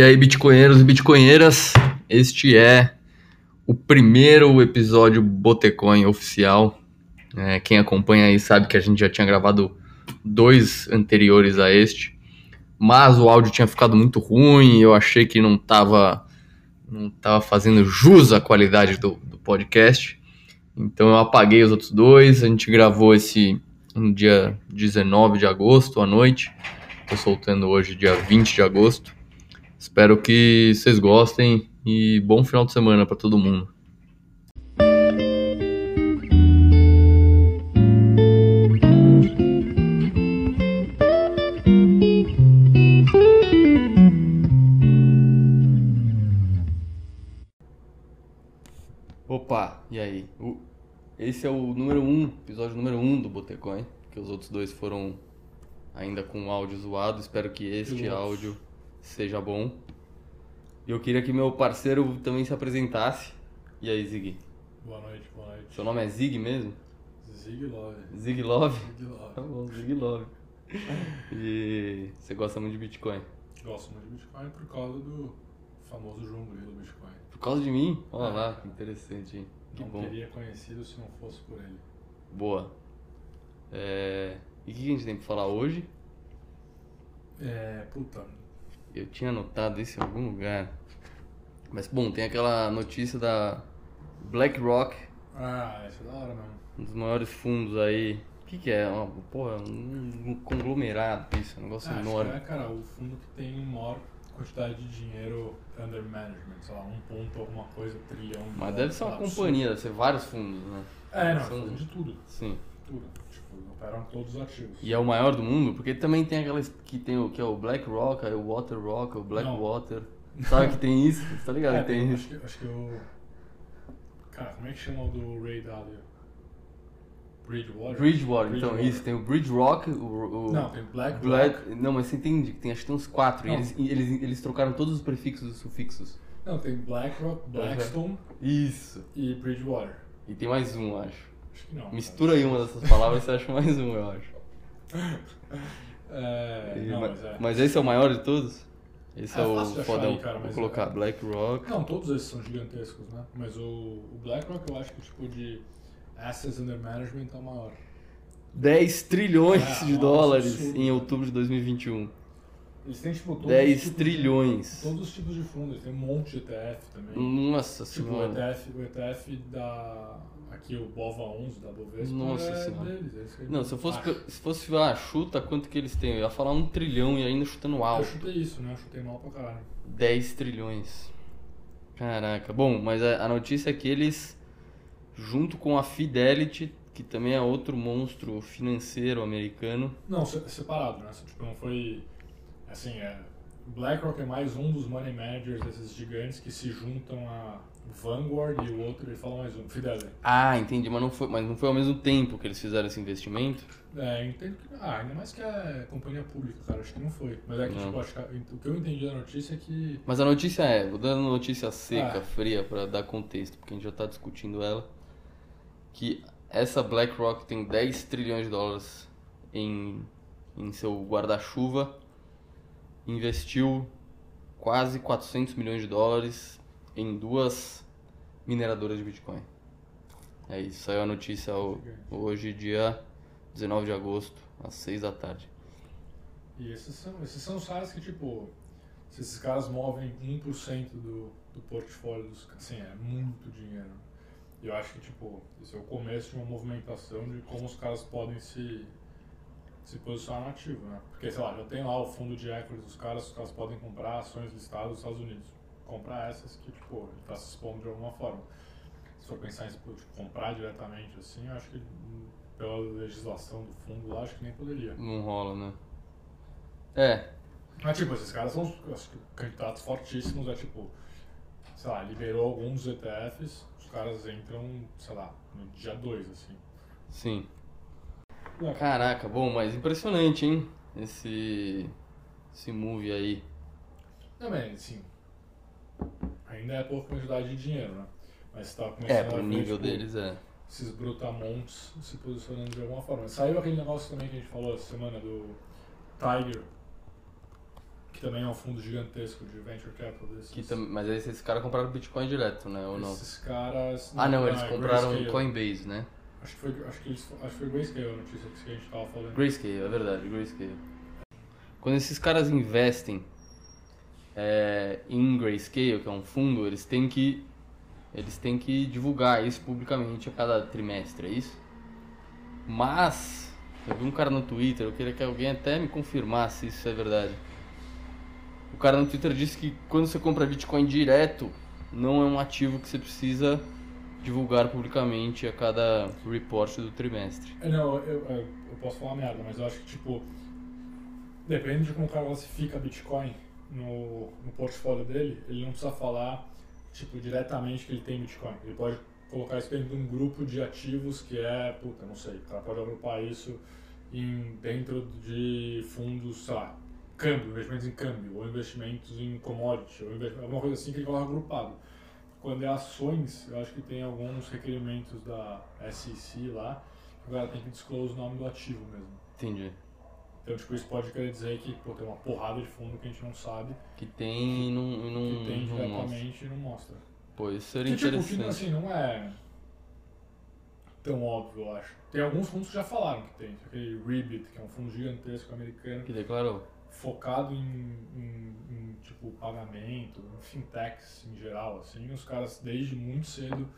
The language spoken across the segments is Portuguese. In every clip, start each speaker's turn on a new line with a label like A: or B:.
A: E aí, bitcoinheiros e bitcoinheiras, este é o primeiro episódio Botecoin oficial. É, quem acompanha aí sabe que a gente já tinha gravado dois anteriores a este, mas o áudio tinha ficado muito ruim, eu achei que não estava não tava fazendo jus à qualidade do, do podcast, então eu apaguei os outros dois, a gente gravou esse no dia 19 de agosto à noite, estou soltando hoje dia 20 de agosto. Espero que vocês gostem e bom final de semana para todo mundo. Opa, e aí? O- Esse é o número 1, um, episódio número 1 um do Botecoin, que os outros dois foram ainda com áudio zoado. Espero que este
B: Pilotos.
A: áudio seja bom. E eu queria que meu parceiro também se apresentasse. E aí, Zig?
B: Boa noite, boa noite.
A: Seu nome é Zig mesmo?
B: Zig Love.
A: Zig Love?
B: Zig
A: Tá
B: Love.
A: bom, Zig Love. E você gosta muito de Bitcoin?
B: Gosto muito de Bitcoin por causa do famoso João Grilo Bitcoin.
A: Por causa de mim? Olha lá, que interessante, hein? Que
B: não
A: bom.
B: teria conhecido se não fosse por ele.
A: Boa. É... E o que a gente tem pra falar hoje?
B: É, puta.
A: Eu tinha anotado isso em algum lugar. Mas, bom, tem aquela notícia da BlackRock,
B: Ah, essa é da hora mesmo.
A: um dos maiores fundos aí. O que, que é? Uma, porra, um conglomerado isso, um negócio
B: Ah, acho
A: enorme.
B: que é, cara, o fundo que tem maior quantidade de dinheiro under management, sei lá, um ponto alguma coisa, trilhão.
A: Mas deve ser uma companhia, deve ser vários fundos, né?
B: É, não,
A: São-
B: fundo de tudo.
A: Sim.
B: Tipo, operam todos os ativos.
A: E é o maior do mundo, porque também tem aquelas que tem o que é o BlackRock, aí o WaterRock, o Blackwater. Sabe que tem isso? Você tá ligado
B: É,
A: que tem
B: acho, que, acho que o. Cara, como é que chama o do Ray Dalio? Bridgewater?
A: Bridgewater, então, isso, tem o BridgeRock, o, o
B: Não, tem Black
A: Black, não, mas você entende que tem, acho que tem uns quatro, e
B: Não.
A: eles, e eles, eles trocaram todos os prefixos e sufixos.
B: Não, tem BlackRock, Blackstone
A: Isso.
B: e Bridgewater.
A: E tem mais um, acho.
B: Acho que não.
A: Mistura aí uma dessas palavras e você acha mais um, eu acho.
B: É,
A: E-
B: não,
A: ma-
B: mas é.
A: mas esse é o maior de todos? Esse é,
B: É
A: o fodão.
B: aí, cara,
A: Vou colocar
B: é-
A: BlackRock.
B: Não, todos esses são gigantescos, né? Mas o, o BlackRock eu acho que tipo de assets under management é o maior.
A: 10 trilhões
B: É,
A: de dólares
B: absurdo,
A: em outubro de 2021.
B: Eles têm tipo todos
A: 10
B: os tipos
A: trilhões.
B: De, todos os tipos de fundos, eles têm um monte de ETF também.
A: Nossa
B: Tipo, o
A: senhora.
B: ETF, o ETF da. Aqui o BOVA 11 da Bovespa.
A: Nossa
B: é
A: Senhora.
B: Deles, eles que-
A: Não, se eu fosse,
B: Acho.
A: se fosse ah, chuta quanto que eles têm, eu ia falar um trilhão e ainda chutando
B: Eu
A: alto.
B: chutei isso, né? Eu chutei mal pra caralho.
A: 10 trilhões. Caraca. Bom, mas a, a notícia é que eles, junto com a Fidelity, que também é outro monstro financeiro americano,
B: Não, se- separado, né? Tipo, não foi. Assim, é. BlackRock é mais um dos money managers desses gigantes que se juntam a Vanguard e o outro, ele fala mais um, Fidelity.
A: Ah, entendi, mas não foi, mas não foi ao mesmo tempo que eles fizeram esse investimento?
B: É, entendo que. Ah, ainda mais que é companhia pública, cara. Acho que não foi. Mas é que,
A: Não.
B: tipo, acho que a- o que eu entendi da notícia é que.
A: Mas a notícia é, vou dando notícia seca,
B: Ah.
A: fria, pra dar contexto, porque a gente já tá discutindo ela, que essa BlackRock tem 10 trilhões de dólares em, em seu guarda-chuva, investiu quase 400 milhões de dólares em duas mineradoras de Bitcoin. É isso, saiu a notícia ho- hoje, dia 19 de agosto, às 6 da tarde.
B: E esses são, esses são os caras que, tipo, se esses caras movem 1% do, do portfólio dos caras, assim, é muito dinheiro. E eu acho que, tipo, esse é o começo de uma movimentação de como os caras podem se, se posicionar no ativo, né? Porque, sei lá, já tem lá o fundo de equities dos caras, os caras podem comprar ações listadas nos Estados Unidos. Comprar essas que, tipo, ele tá se expondo de alguma forma. Se for pensar em tipo, comprar diretamente, assim, eu acho que pela legislação do fundo lá, acho que nem poderia.
A: Não rola, né? É,
B: Mas, tipo, esses caras são acho que, candidatos fortíssimos. É tipo, sei lá, liberou alguns ETFs, os caras entram, sei lá, no dia 2, assim.
A: sim.
B: É,
A: Caraca, bom, mas impressionante, hein? Esse. Esse movie aí.
B: Também, assim, ainda é pouca quantidade de dinheiro, né? Mas você tá começando
A: É,
B: a
A: pro
B: ver,
A: nível
B: tipo,
A: deles é.
B: esses brutamontes se posicionando de alguma forma. Saiu aquele negócio também que a gente falou essa semana do Tiger, Que também é um fundo gigantesco de venture capital desses.
A: Que tam... Mas aí esses caras compraram Bitcoin direto, né? Ou não?
B: Esses caras.
A: Ah, não, eles compraram
B: Grayscale.
A: Coinbase, né?
B: Acho que foi, acho que eles, acho que foi Grayscale a notícia que a gente tava falando.
A: Grayscale, é verdade, Grayscale. Quando esses caras investem é, em Grayscale, que é um fundo, eles têm que eles têm que divulgar isso publicamente a cada trimestre, é isso? Mas eu vi um cara no Twitter, eu queria que alguém até me confirmasse se isso é verdade. O cara no Twitter disse que quando você compra Bitcoin direto, não é um ativo que você precisa divulgar publicamente a cada report do trimestre.
B: É, Não, eu, eu, eu posso falar merda, mas eu acho que, tipo, depende de como o cara classifica Bitcoin no, no portfólio dele, ele não precisa falar, tipo, diretamente que ele tem Bitcoin. Ele pode colocar isso dentro de um grupo de ativos que é, puta, não sei, o cara pode agrupar isso em, dentro de fundos, sei lá, câmbio, investimentos em câmbio, ou investimentos em commodity, ou alguma coisa assim que ele coloca agrupado. Quando é ações, eu acho que tem alguns requerimentos da SEC lá, que o cara tem que disclose o nome do ativo mesmo.
A: Entendi.
B: Então, tipo, isso pode querer dizer que pô, tem uma porrada de fundo que a gente não sabe,
A: Que tem e não, não,
B: que tem
A: não mostra.
B: diretamente e não mostra.
A: Pô, isso seria
B: Que, tipo, que,
A: interessante.
B: assim, não é tão óbvio, eu acho. Tem alguns fundos que já falaram que tem. Aquele Ribbit, que é um fundo gigantesco americano,
A: Que declarou.
B: focado em, em- em, tipo pagamento, em fintechs em geral, assim, os caras desde muito cedo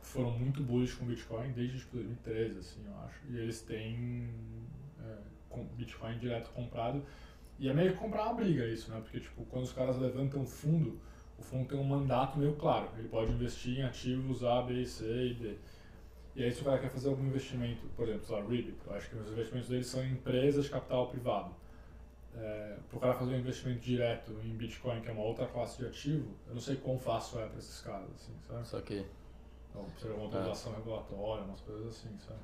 B: foram muito bullish com Bitcoin, desde tipo, 2013, assim, eu acho. E eles têm é, Bitcoin direto comprado. E é meio que comprar uma briga isso, né? Porque tipo, quando os caras levantam fundo, o fundo tem um mandato meio claro. Ele pode investir em ativos A, B, C e D. E aí se o cara quer fazer algum investimento, por exemplo, sei lá, Ribbit, eu acho que os investimentos deles são em empresas de capital privado é, para o cara fazer um investimento direto em Bitcoin, que é uma outra classe de ativo, eu não sei quão fácil é para esses caras, assim, sabe?
A: Só que.
B: Então, precisa de uma autorização regulatória, umas coisas assim, sabe?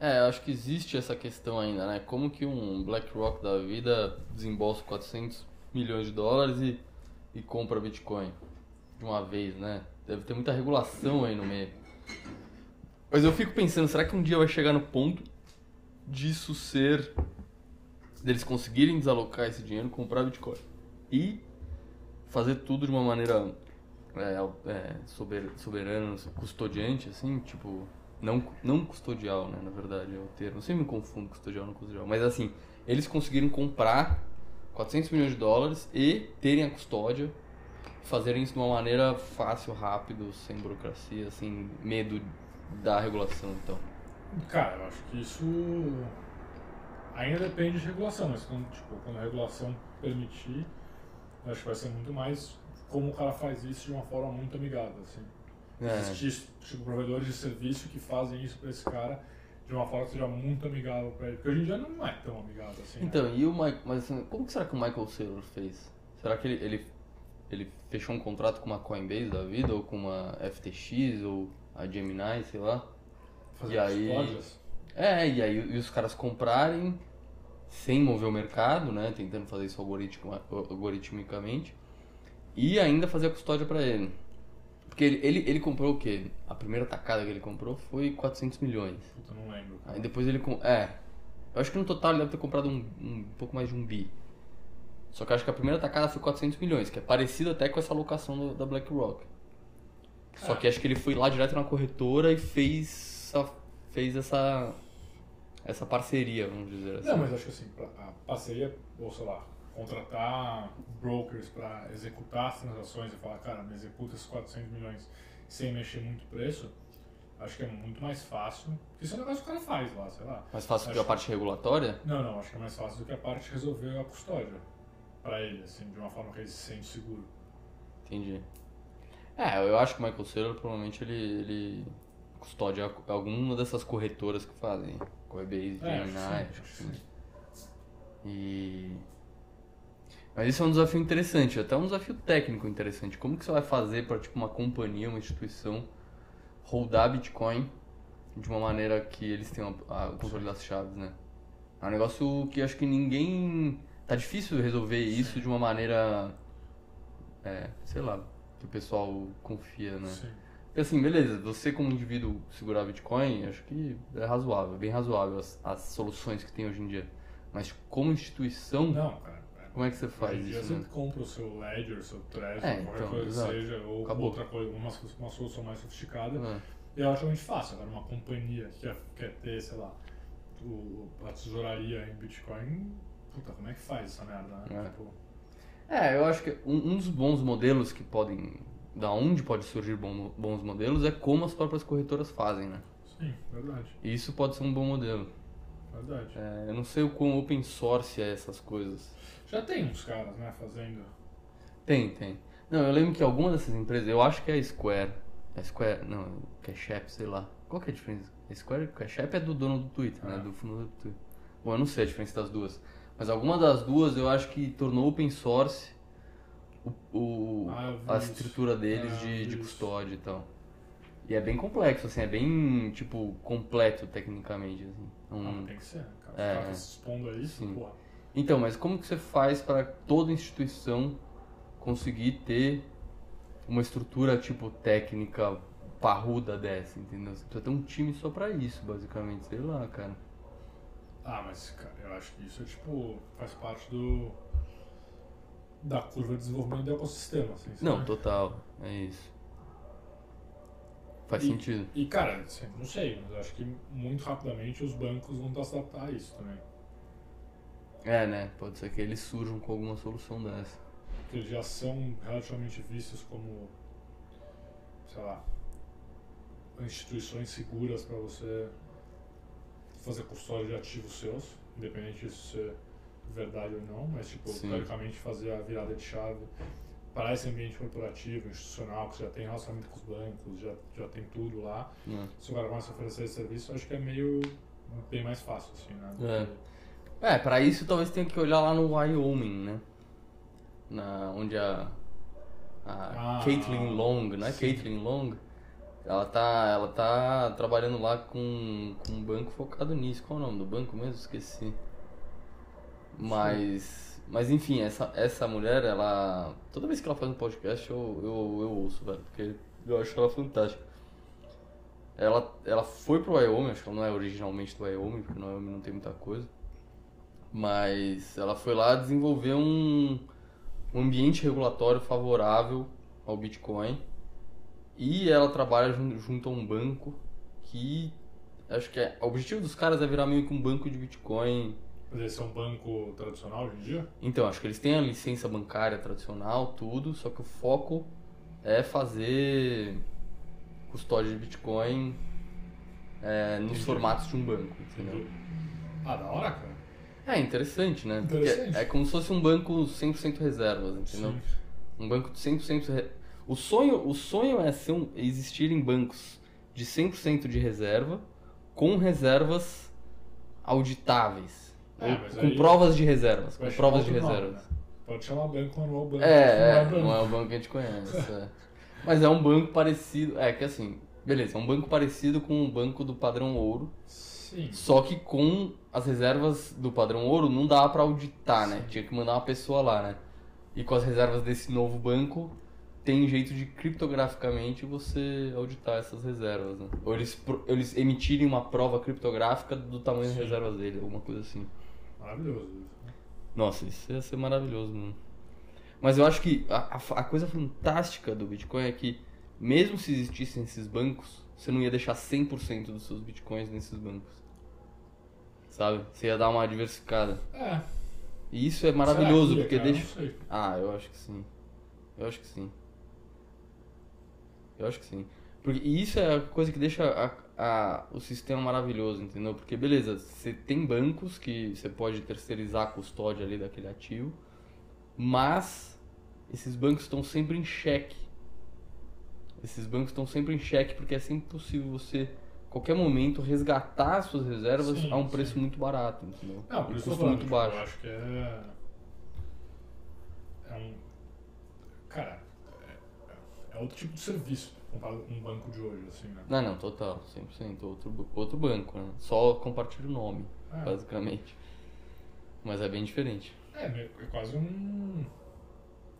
A: É, eu acho que existe essa questão ainda, né? Como que um BlackRock da vida desembolsa 400 milhões de dólares e, e compra Bitcoin de uma vez, né? Deve ter muita regulação aí no meio. Mas eu fico pensando, será que um dia vai chegar no ponto disso ser. deles conseguirem desalocar esse dinheiro, comprar Bitcoin e fazer tudo de uma maneira é, é, sober- soberana, custodiante, assim, tipo. Não, não custodial, né? Na verdade, é o termo. Eu sempre me confundo custodial e custodial. Mas assim, eles conseguiram comprar 400 milhões de dólares e terem a custódia, fazerem isso de uma maneira fácil, rápido, sem burocracia, sem medo da regulação, então.
B: Cara, eu acho que isso ainda depende de regulação, mas quando, tipo, quando a regulação permitir, acho que vai ser muito mais como o cara faz isso de uma forma muito amigável, assim.
A: É.
B: Existir, tipo, provedores de serviço que fazem isso pra esse cara de uma forma que seja muito amigável pra ele. Porque hoje em dia não é tão amigável assim. né?
A: Então, e o Michael. Mas assim, como que será que o Michael Saylor fez? Será que ele, ele, ele fechou um contrato com uma Coinbase da vida, ou com uma FTX, ou a Gemini, sei lá?
B: Fazer
A: e aí-
B: custódias.
A: É, e aí e os caras comprarem sem mover o mercado, né? Tentando fazer isso algoritmicamente. E ainda fazer a custódia pra ele. Porque ele, ele, ele comprou o quê? A primeira tacada que ele comprou foi 400 milhões.
B: Puta, não lembro.
A: Aí depois ele. com- É. Eu acho que no total ele deve ter comprado um, um pouco mais de um bi. Só que eu acho que a primeira tacada foi 400 milhões, que é parecido até com essa alocação do- da BlackRock. Só
B: É.
A: que acho que ele foi lá direto na corretora e fez, essa- fez essa, essa parceria, vamos dizer assim.
B: Não, mas acho que assim, a parceria, ou sei lá, contratar brokers para executar as transações e falar, cara, me executa esses 400 milhões sem mexer muito preço, acho que é muito mais fácil. Porque isso é um negócio que o cara faz lá, sei lá.
A: Mais fácil que
B: Acho-
A: a parte regulatória?
B: Não, não, acho que é mais fácil do que a parte resolver a custódia para ele, assim, de uma forma que ele se sente seguro.
A: Entendi. É, eu acho que o Michael Saylor provavelmente ele, ele custódia alguma dessas corretoras que fazem. Coinbase,
B: É, acho que
A: Gemini, acho que
B: que
A: sim. E... Mas isso é um desafio interessante, até um desafio técnico interessante. Como que você vai fazer para tipo uma companhia, uma instituição rodar Bitcoin de uma maneira que eles tenham a- o controle das chaves, né? É um negócio que acho que ninguém tá difícil resolver isso de uma maneira é, sei lá, que o pessoal confia, né?
B: Sim.
A: Porque assim, beleza, você como indivíduo segurar Bitcoin, acho que é razoável, bem razoável as, as soluções que tem hoje em dia. Mas como instituição,
B: Não, cara,
A: Como é que você faz
B: dia
A: isso,
B: você
A: né?
B: compra o seu Ledger, o seu Trezor,
A: É,
B: qualquer
A: então,
B: coisa
A: exato.
B: que seja, ou
A: Acabou.
B: outra coisa, uma, uma solução mais sofisticada.
A: É.
B: E é relativamente fácil. Agora, uma companhia que quer, quer ter, sei lá, o, a tesouraria em Bitcoin, puta, como é que faz essa merda, né?
A: É.
B: Tipo,
A: É, eu acho que um, um dos bons modelos que podem. Da onde pode surgir bom- bons modelos é como as próprias corretoras fazem, né?
B: sim, verdade,
A: E isso pode ser um bom modelo.
B: verdade.
A: É, eu não sei o quão open source é essas coisas.
B: Já tem uns caras, né, fazendo.
A: Tem, tem. Não, eu lembro que alguma dessas empresas, eu acho que é a Square. É Square, não, Cash App, sei lá. Qual que é a diferença? A Square, Cash App é do dono do Twitter, né?
B: Ah.
A: Do fundador do Twitter. Bom, eu não sei a diferença das duas. Mas alguma das duas eu acho que tornou open source o, o-
B: Ah,
A: a
B: isso.
A: estrutura deles
B: Ah, eu
A: de, de custódia e tal. E é bem complexo, assim, é bem, tipo, completo tecnicamente, assim.
B: Ah,
A: Um-
B: tem que ser, né, cara?
A: É.
B: Os caras se expondo a isso,
A: Sim.
B: porra.
A: Então, mas como que você faz para toda instituição conseguir ter uma estrutura tipo técnica parruda dessa, entendeu? Você precisa ter um time só pra isso, basicamente, sei lá, cara.
B: Ah, mas, cara, eu acho que isso é tipo. faz parte do. da curva de desenvolvimento do ecossistema, assim.
A: Não,
B: sabe?
A: total, é isso. Faz
B: E-
A: sentido.
B: E, cara, assim, não sei, mas eu acho que muito rapidamente os bancos vão se adaptar a isso também.
A: É, né? Pode ser que eles surjam com alguma solução dessa.
B: Porque eles já são relativamente vistos como. sei lá. instituições seguras para você fazer custódia de ativos seus, independente disso ser verdade ou não, mas, tipo,
A: Sim.
B: teoricamente fazer a virada de chave para esse ambiente corporativo, institucional, que já tem relacionamento com os bancos, já, já tem tudo lá.
A: né?
B: Se o cara começa a oferecer esse serviço, acho que é meio. bem mais fácil, assim, né?
A: É. É, pra isso talvez tenha que olhar lá no Wyoming, né? Na, onde a, a
B: Ah,
A: Caitlin Long, não é
B: sim.
A: Caitlin Long? Ela tá, ela tá trabalhando lá com, com um banco focado nisso. Qual é o nome do banco mesmo? Esqueci. Mas, mas enfim, essa, essa mulher, ela... Toda vez que ela faz um podcast, eu, eu, eu ouço, velho. Porque eu acho ela fantástica. Ela, ela foi pro Wyoming, acho que ela não é originalmente do Wyoming, porque no Wyoming não tem muita coisa. Mas ela foi lá desenvolver um, um ambiente regulatório favorável ao Bitcoin. E ela trabalha jun- junto a um banco que acho que é, o objetivo dos caras é virar meio que um banco de Bitcoin.
B: Mas esse é um banco tradicional hoje em dia?
A: Então, acho que eles têm a licença bancária tradicional, tudo, só que o foco é fazer custódia de Bitcoin é, nos
B: Entendi.
A: formatos de um banco? Entendeu?
B: Ah, da hora, cara.
A: É interessante, né? Porque
B: Interessante.
A: É como se fosse um banco 100% reservas, entendeu?
B: Sim.
A: Um banco de 100% re... o sonho, o sonho é ser um, existirem bancos de 100% de reserva com reservas auditáveis.
B: É,
A: com
B: aí
A: provas de reservas, com provas de
B: nome,
A: reservas.
B: né? Pode chamar banco, não é o banco.
A: É, é,
B: não
A: não
B: é
A: é
B: banco.
A: o banco que a gente conhece. é. Mas é um banco parecido. É que assim, beleza, é um banco parecido com o banco do padrão ouro.
B: Sim.
A: Só que com as reservas do padrão ouro não dá pra auditar, né?
B: Sim.
A: Tinha que mandar uma pessoa lá, né? E com as reservas desse novo banco, tem jeito de criptograficamente você auditar essas reservas, né? Ou eles, eles emitirem uma prova criptográfica do tamanho das
B: Sim.
A: reservas dele, alguma coisa assim.
B: Maravilhoso isso. né?
A: Nossa, isso ia ser maravilhoso, mano. Mas eu acho que a, a- a coisa fantástica do Bitcoin é que, mesmo se existissem esses bancos, você não ia deixar 100% dos seus Bitcoins nesses bancos. Sabe? Você ia dar uma diversificada.
B: É.
A: E isso é maravilhoso, porque
B: cara?
A: deixa.
B: Não sei.
A: Ah, eu acho que sim. Eu acho que sim. Eu acho que sim. Porque isso é a coisa que deixa a, a- o sistema maravilhoso, entendeu? Porque, beleza, você tem bancos que você pode terceirizar a custódia ali daquele ativo, mas esses bancos estão sempre em xeque. Esses bancos estão sempre em xeque porque é sempre possível você, qualquer momento, resgatar as suas reservas
B: Sim,
A: a um preço
B: sim.
A: muito barato, entendeu?
B: Não, por
A: Um
B: isso
A: custo
B: falando,
A: muito
B: tipo,
A: baixo.
B: eu acho que é. É um. Cara, é, é outro tipo de serviço comparado com um banco de hoje, assim, né?
A: Não, não, total, 100%. Outro, outro banco, né? Só compartilha o nome,
B: É.
A: basicamente. Mas é bem diferente.
B: É, meio- é quase um.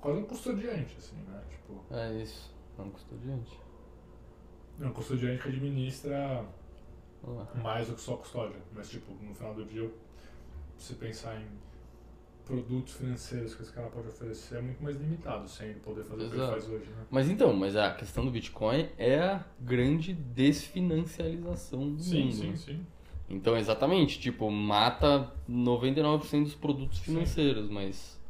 B: Quase um custodiante, assim, né? Tipo,
A: É isso, é um custodiante.
B: É um custodiante que administra mais do que só custódia. Mas, tipo, no final do dia, se pensar em produtos financeiros que esse cara pode oferecer é muito mais limitado, sem poder fazer o que ele
A: Exato.
B: faz hoje, né?
A: Mas então, mas a questão do Bitcoin é a grande desfinancialização do
B: Sim,
A: mundo.
B: sim,
A: né?
B: sim.
A: Então, exatamente, tipo, mata 99% dos produtos
B: Sim.
A: financeiros, mas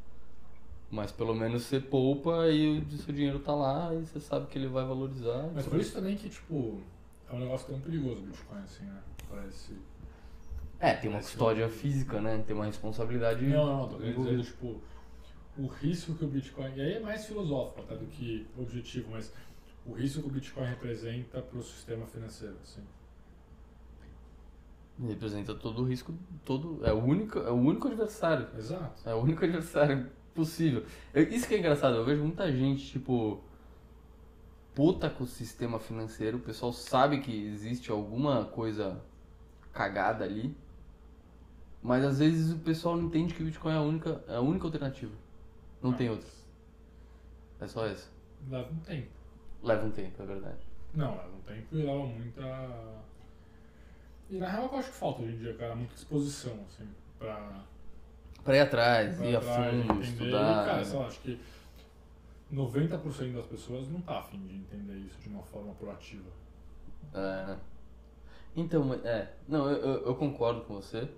A: mas pelo menos você poupa e o seu dinheiro tá lá e você sabe que ele vai valorizar.
B: Mas por isso também que, tipo, é um negócio tão perigoso o Bitcoin, assim, né? Parece.
A: É, tem uma custódia física, né? Tem uma responsabilidade.
B: Não, não, tô querendo
A: envolvida.
B: dizer, tipo, o risco que o Bitcoin. E aí é mais filosófico até do que objetivo, mas o risco que o Bitcoin representa para o sistema financeiro, assim.
A: Representa todo o risco, todo é o único, é o único adversário.
B: Exato.
A: É o único adversário possível. Eu- isso que é engraçado, eu vejo muita gente, tipo, puta com o sistema financeiro, o pessoal sabe que existe alguma coisa cagada ali, mas às vezes o pessoal não entende que o Bitcoin é a única, é a única alternativa. Não tem outra. É só essa.
B: Leva um tempo.
A: Leva um tempo, é verdade.
B: Não, leva um tempo e leva muita. E na real eu acho que falta hoje em dia, cara, muita disposição, assim, pra.
A: Pra ir atrás,
B: pra
A: ir a fundo, estudar.
B: E, cara, sei lá, acho que 90% das pessoas não tá afim de entender isso de uma forma proativa.
A: É, né? Então, é. Não, eu, eu, eu concordo com você.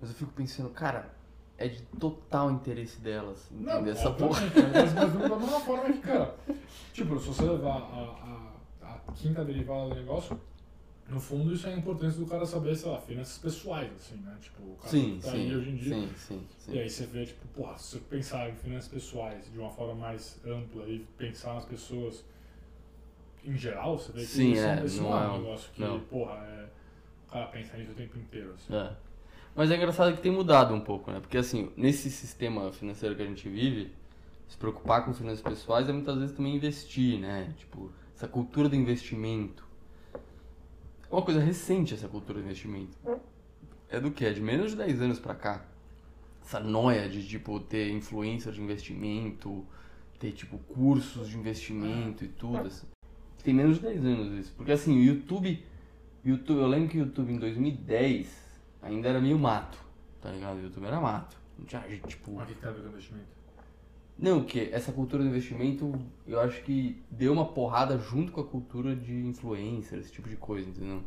A: Mas eu fico pensando, cara, é de total interesse delas entender essa porra.
B: né? Mas, mas da mesma forma que, cara, tipo, se você levar a, a, a quinta derivada do negócio, no fundo isso é a importância do cara saber, sei lá, finanças pessoais, assim, né? Tipo, o cara
A: Sim,
B: que tá
A: sim,
B: aí hoje em dia.
A: sim, sim, sim.
B: E aí você vê, tipo, porra, se você pensar em finanças pessoais de uma forma mais ampla e pensar nas pessoas em geral, você vê que
A: Sim,
B: isso,
A: é,
B: esse
A: não
B: não é
A: é
B: um
A: um-
B: negócio que,
A: não.
B: porra, é, o cara pensa nisso o tempo inteiro, assim.
A: É. Mas é engraçado que tem mudado um pouco, né? Porque assim, nesse sistema financeiro que a gente vive, se preocupar com finanças pessoais é muitas vezes também investir, né? Tipo, essa cultura do investimento. É uma coisa recente essa cultura do investimento. É do que? É de menos de 10 anos pra cá. Essa noia de, tipo, ter influência de investimento, ter, tipo, cursos de investimento e tudo. assim. Tem menos de 10 anos isso. Porque assim, o YouTube. YouTube eu lembro que o YouTube em 2010 ainda era meio mato. Tá ligado? O YouTube era mato. Não tinha tipo.
B: Que que a ver com investimento?
A: Não, que? Essa cultura do investimento, eu acho que deu uma porrada junto com a cultura de influencer, esse tipo de coisa, entendeu?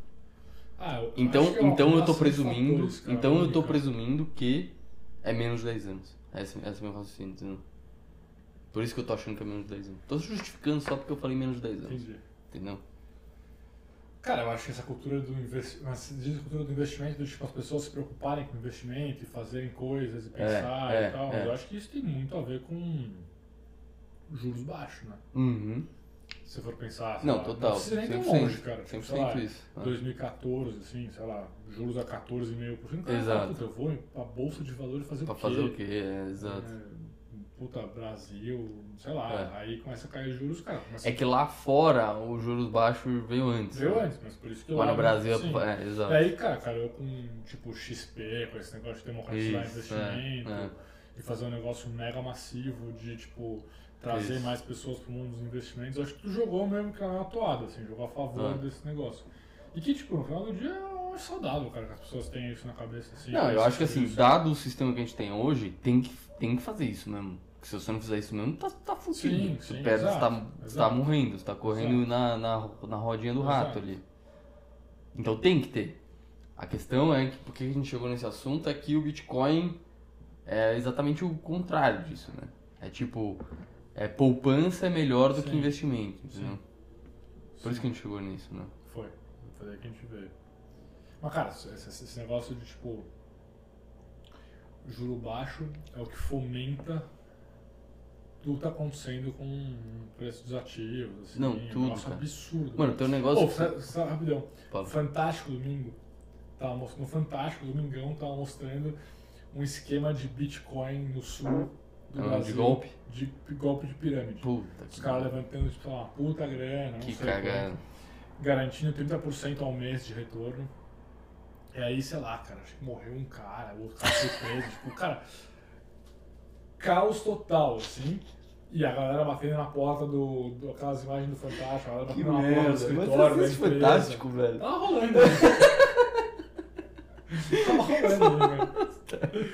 B: Ah, eu
A: Então,
B: acho que é
A: então eu tô presumindo,
B: fatores, cara,
A: então eu tô
B: única.
A: presumindo que é menos de 10 anos. Esse, esse é o meu raciocínio, entendeu? Por isso que eu tô achando que é menos de 10 anos. Tô justificando só porque eu falei menos de 10 anos,
B: Entendi.
A: entendeu?
B: Cara, eu acho que essa cultura do investimento, cultura do investimento, do tipo as pessoas se preocuparem com investimento e fazerem coisas e pensar
A: é,
B: e tal,
A: é.
B: eu acho que isso tem muito a ver com juros baixos, né?
A: Uhum.
B: Se você for pensar,
A: Não,
B: lá,
A: total.
B: Não precisa nem tão
A: 100%,
B: longe, cara. Tipo, sei lá,
A: 100% isso. Ah.
B: 2014, assim, sei lá, juros a 14,5%. Cara,
A: Exato.
B: Puta, eu vou pra bolsa de valores fazer
A: Pra
B: o quê?
A: fazer o quê? É, exato.
B: É, puta, Brasil, sei lá,
A: É.
B: aí começa a cair os juros, cara. Começa
A: É que lá fora os juros baixos veio antes.
B: Veio
A: né?
B: antes, mas por isso que lá,
A: no Brasil
B: sim.
A: é, é, exato.
B: E aí, cara, cara, eu com, tipo, XP, com esse negócio de democratizar
A: Isso,
B: investimento
A: é, é.
B: e fazer um negócio mega massivo de, tipo, trazer
A: Isso.
B: mais pessoas pro mundo dos investimentos, eu acho que tu jogou mesmo que era uma toada, assim, jogou a favor desse negócio. E que, tipo, no final do dia, eu acho saudável, cara, que as pessoas tenham isso na cabeça, assim.
A: Não, eu
B: pensem
A: acho que assim, dado o sistema que a gente tem hoje, tem que, tem que fazer isso mesmo. Porque se você não fizer isso mesmo, tá, tá fudido.
B: Sim, sim,
A: você tá,
B: exato,
A: você tá
B: exato.
A: morrendo, você tá correndo na, na, na rodinha do rato ali. Então tem que ter. A questão é que por que a gente chegou nesse assunto é que o Bitcoin é exatamente o contrário disso, né? É tipo, é, poupança é melhor do que
B: Sim.
A: investimento, entendeu? Por
B: Sim.
A: isso que a gente chegou nisso, né?
B: Foi. Foi daí que a gente veio. Mas, cara, esse- esse negócio de, tipo, juro baixo é o que fomenta tudo que tá acontecendo com preços dos ativos, assim.
A: Não, tudo,
B: negócio
A: cara.
B: absurdo.
A: Mano, tem um negócio.
B: Ô, sa- sa- rapidão. Fantástico domingo. Tava, mos- no Fantástico, domingão, tava mostrando um esquema de Bitcoin no sul do
A: Ah, de
B: Brasil.
A: golpe?
B: De p- golpe de pirâmide.
A: Puta
B: Os
A: que,
B: caras levantando, tipo, uma puta grana, não
A: que
B: sei
A: cagada.
B: garantindo 30% ao mês de retorno. E aí, sei lá, cara, acho que morreu um cara, o outro cara foi preso, tipo, cara, caos total, assim. E a galera batendo na porta do, do aquelas imagens do Fantástico, a galera
A: Que
B: batendo na porta do
A: merda,
B: escritório
A: mas
B: da
A: isso é fantástico, velho.
B: Tava rolando. né? Tava rolando, né, velho?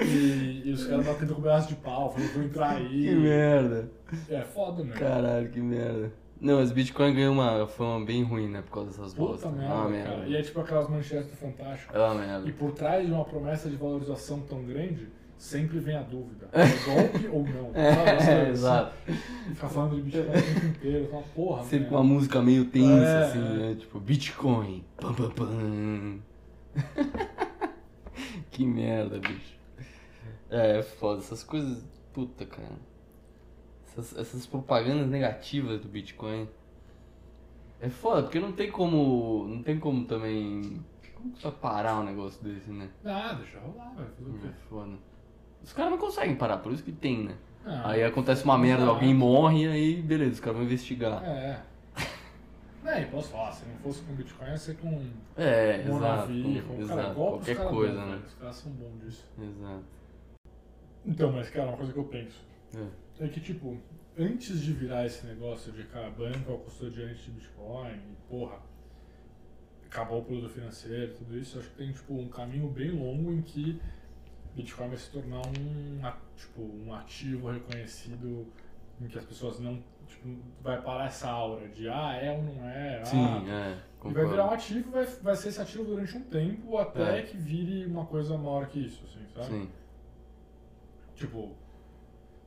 B: E, e os caras batendo com o braço de pau, falando que vou entrar aí.
A: Que merda.
B: É foda, né?
A: Caralho, que merda. Não, mas Bitcoin ganhou uma fama bem ruim, né? Por causa dessas
B: Puta
A: bostas.
B: merda, cara.
A: merda.
B: E é tipo aquelas manchetes do Fantástico.
A: É uma
B: E
A: merda.
B: por trás de uma promessa de valorização tão grande, sempre vem a dúvida. É golpe ou não? Sabe?
A: É, exato.
B: E Ficar falando de Bitcoin o tempo inteiro. Fala, porra,
A: Sempre com uma música meio tensa,
B: É,
A: assim,
B: é.
A: né? Tipo, Bitcoin. Pam, pam, pam. que merda, bicho. É, é foda. Essas coisas. Puta, cara. Essas, essas propagandas negativas do Bitcoin. É foda, porque não tem como. Não tem como também. Como que vai parar um negócio desse, né?
B: Ah, deixa rolar, velho. Fazer o quê?
A: É foda. Os caras não conseguem parar, por isso que tem, né?
B: Ah,
A: Aí acontece uma merda,
B: exato.
A: alguém morre, aí beleza, os caras vão investigar.
B: É. Não, e posso falar, se não fosse com Bitcoin, ia ser com
A: É, exato.
B: Monavi, com
A: exato.
B: cara,
A: Qualquer
B: caras
A: coisa, né?
B: Os caras são bons disso.
A: Exato.
B: Então, mas cara, uma coisa que eu penso
A: É.
B: é que, tipo, antes de virar esse negócio de cara, banco é o custodiante de Bitcoin, e porra, acabar o produto financeiro, tudo isso, acho que tem, tipo, um caminho bem longo em que Bitcoin vai se tornar um, tipo, um ativo reconhecido em que as pessoas não, tipo, vai parar essa aura de, ah, é ou não é, ah,
A: Sim, é.
B: E vai
A: Concordo.
B: virar um ativo, vai, vai ser esse ativo durante um tempo até
A: É.
B: que vire uma coisa maior que isso, assim, sabe?
A: Sim.
B: Tipo,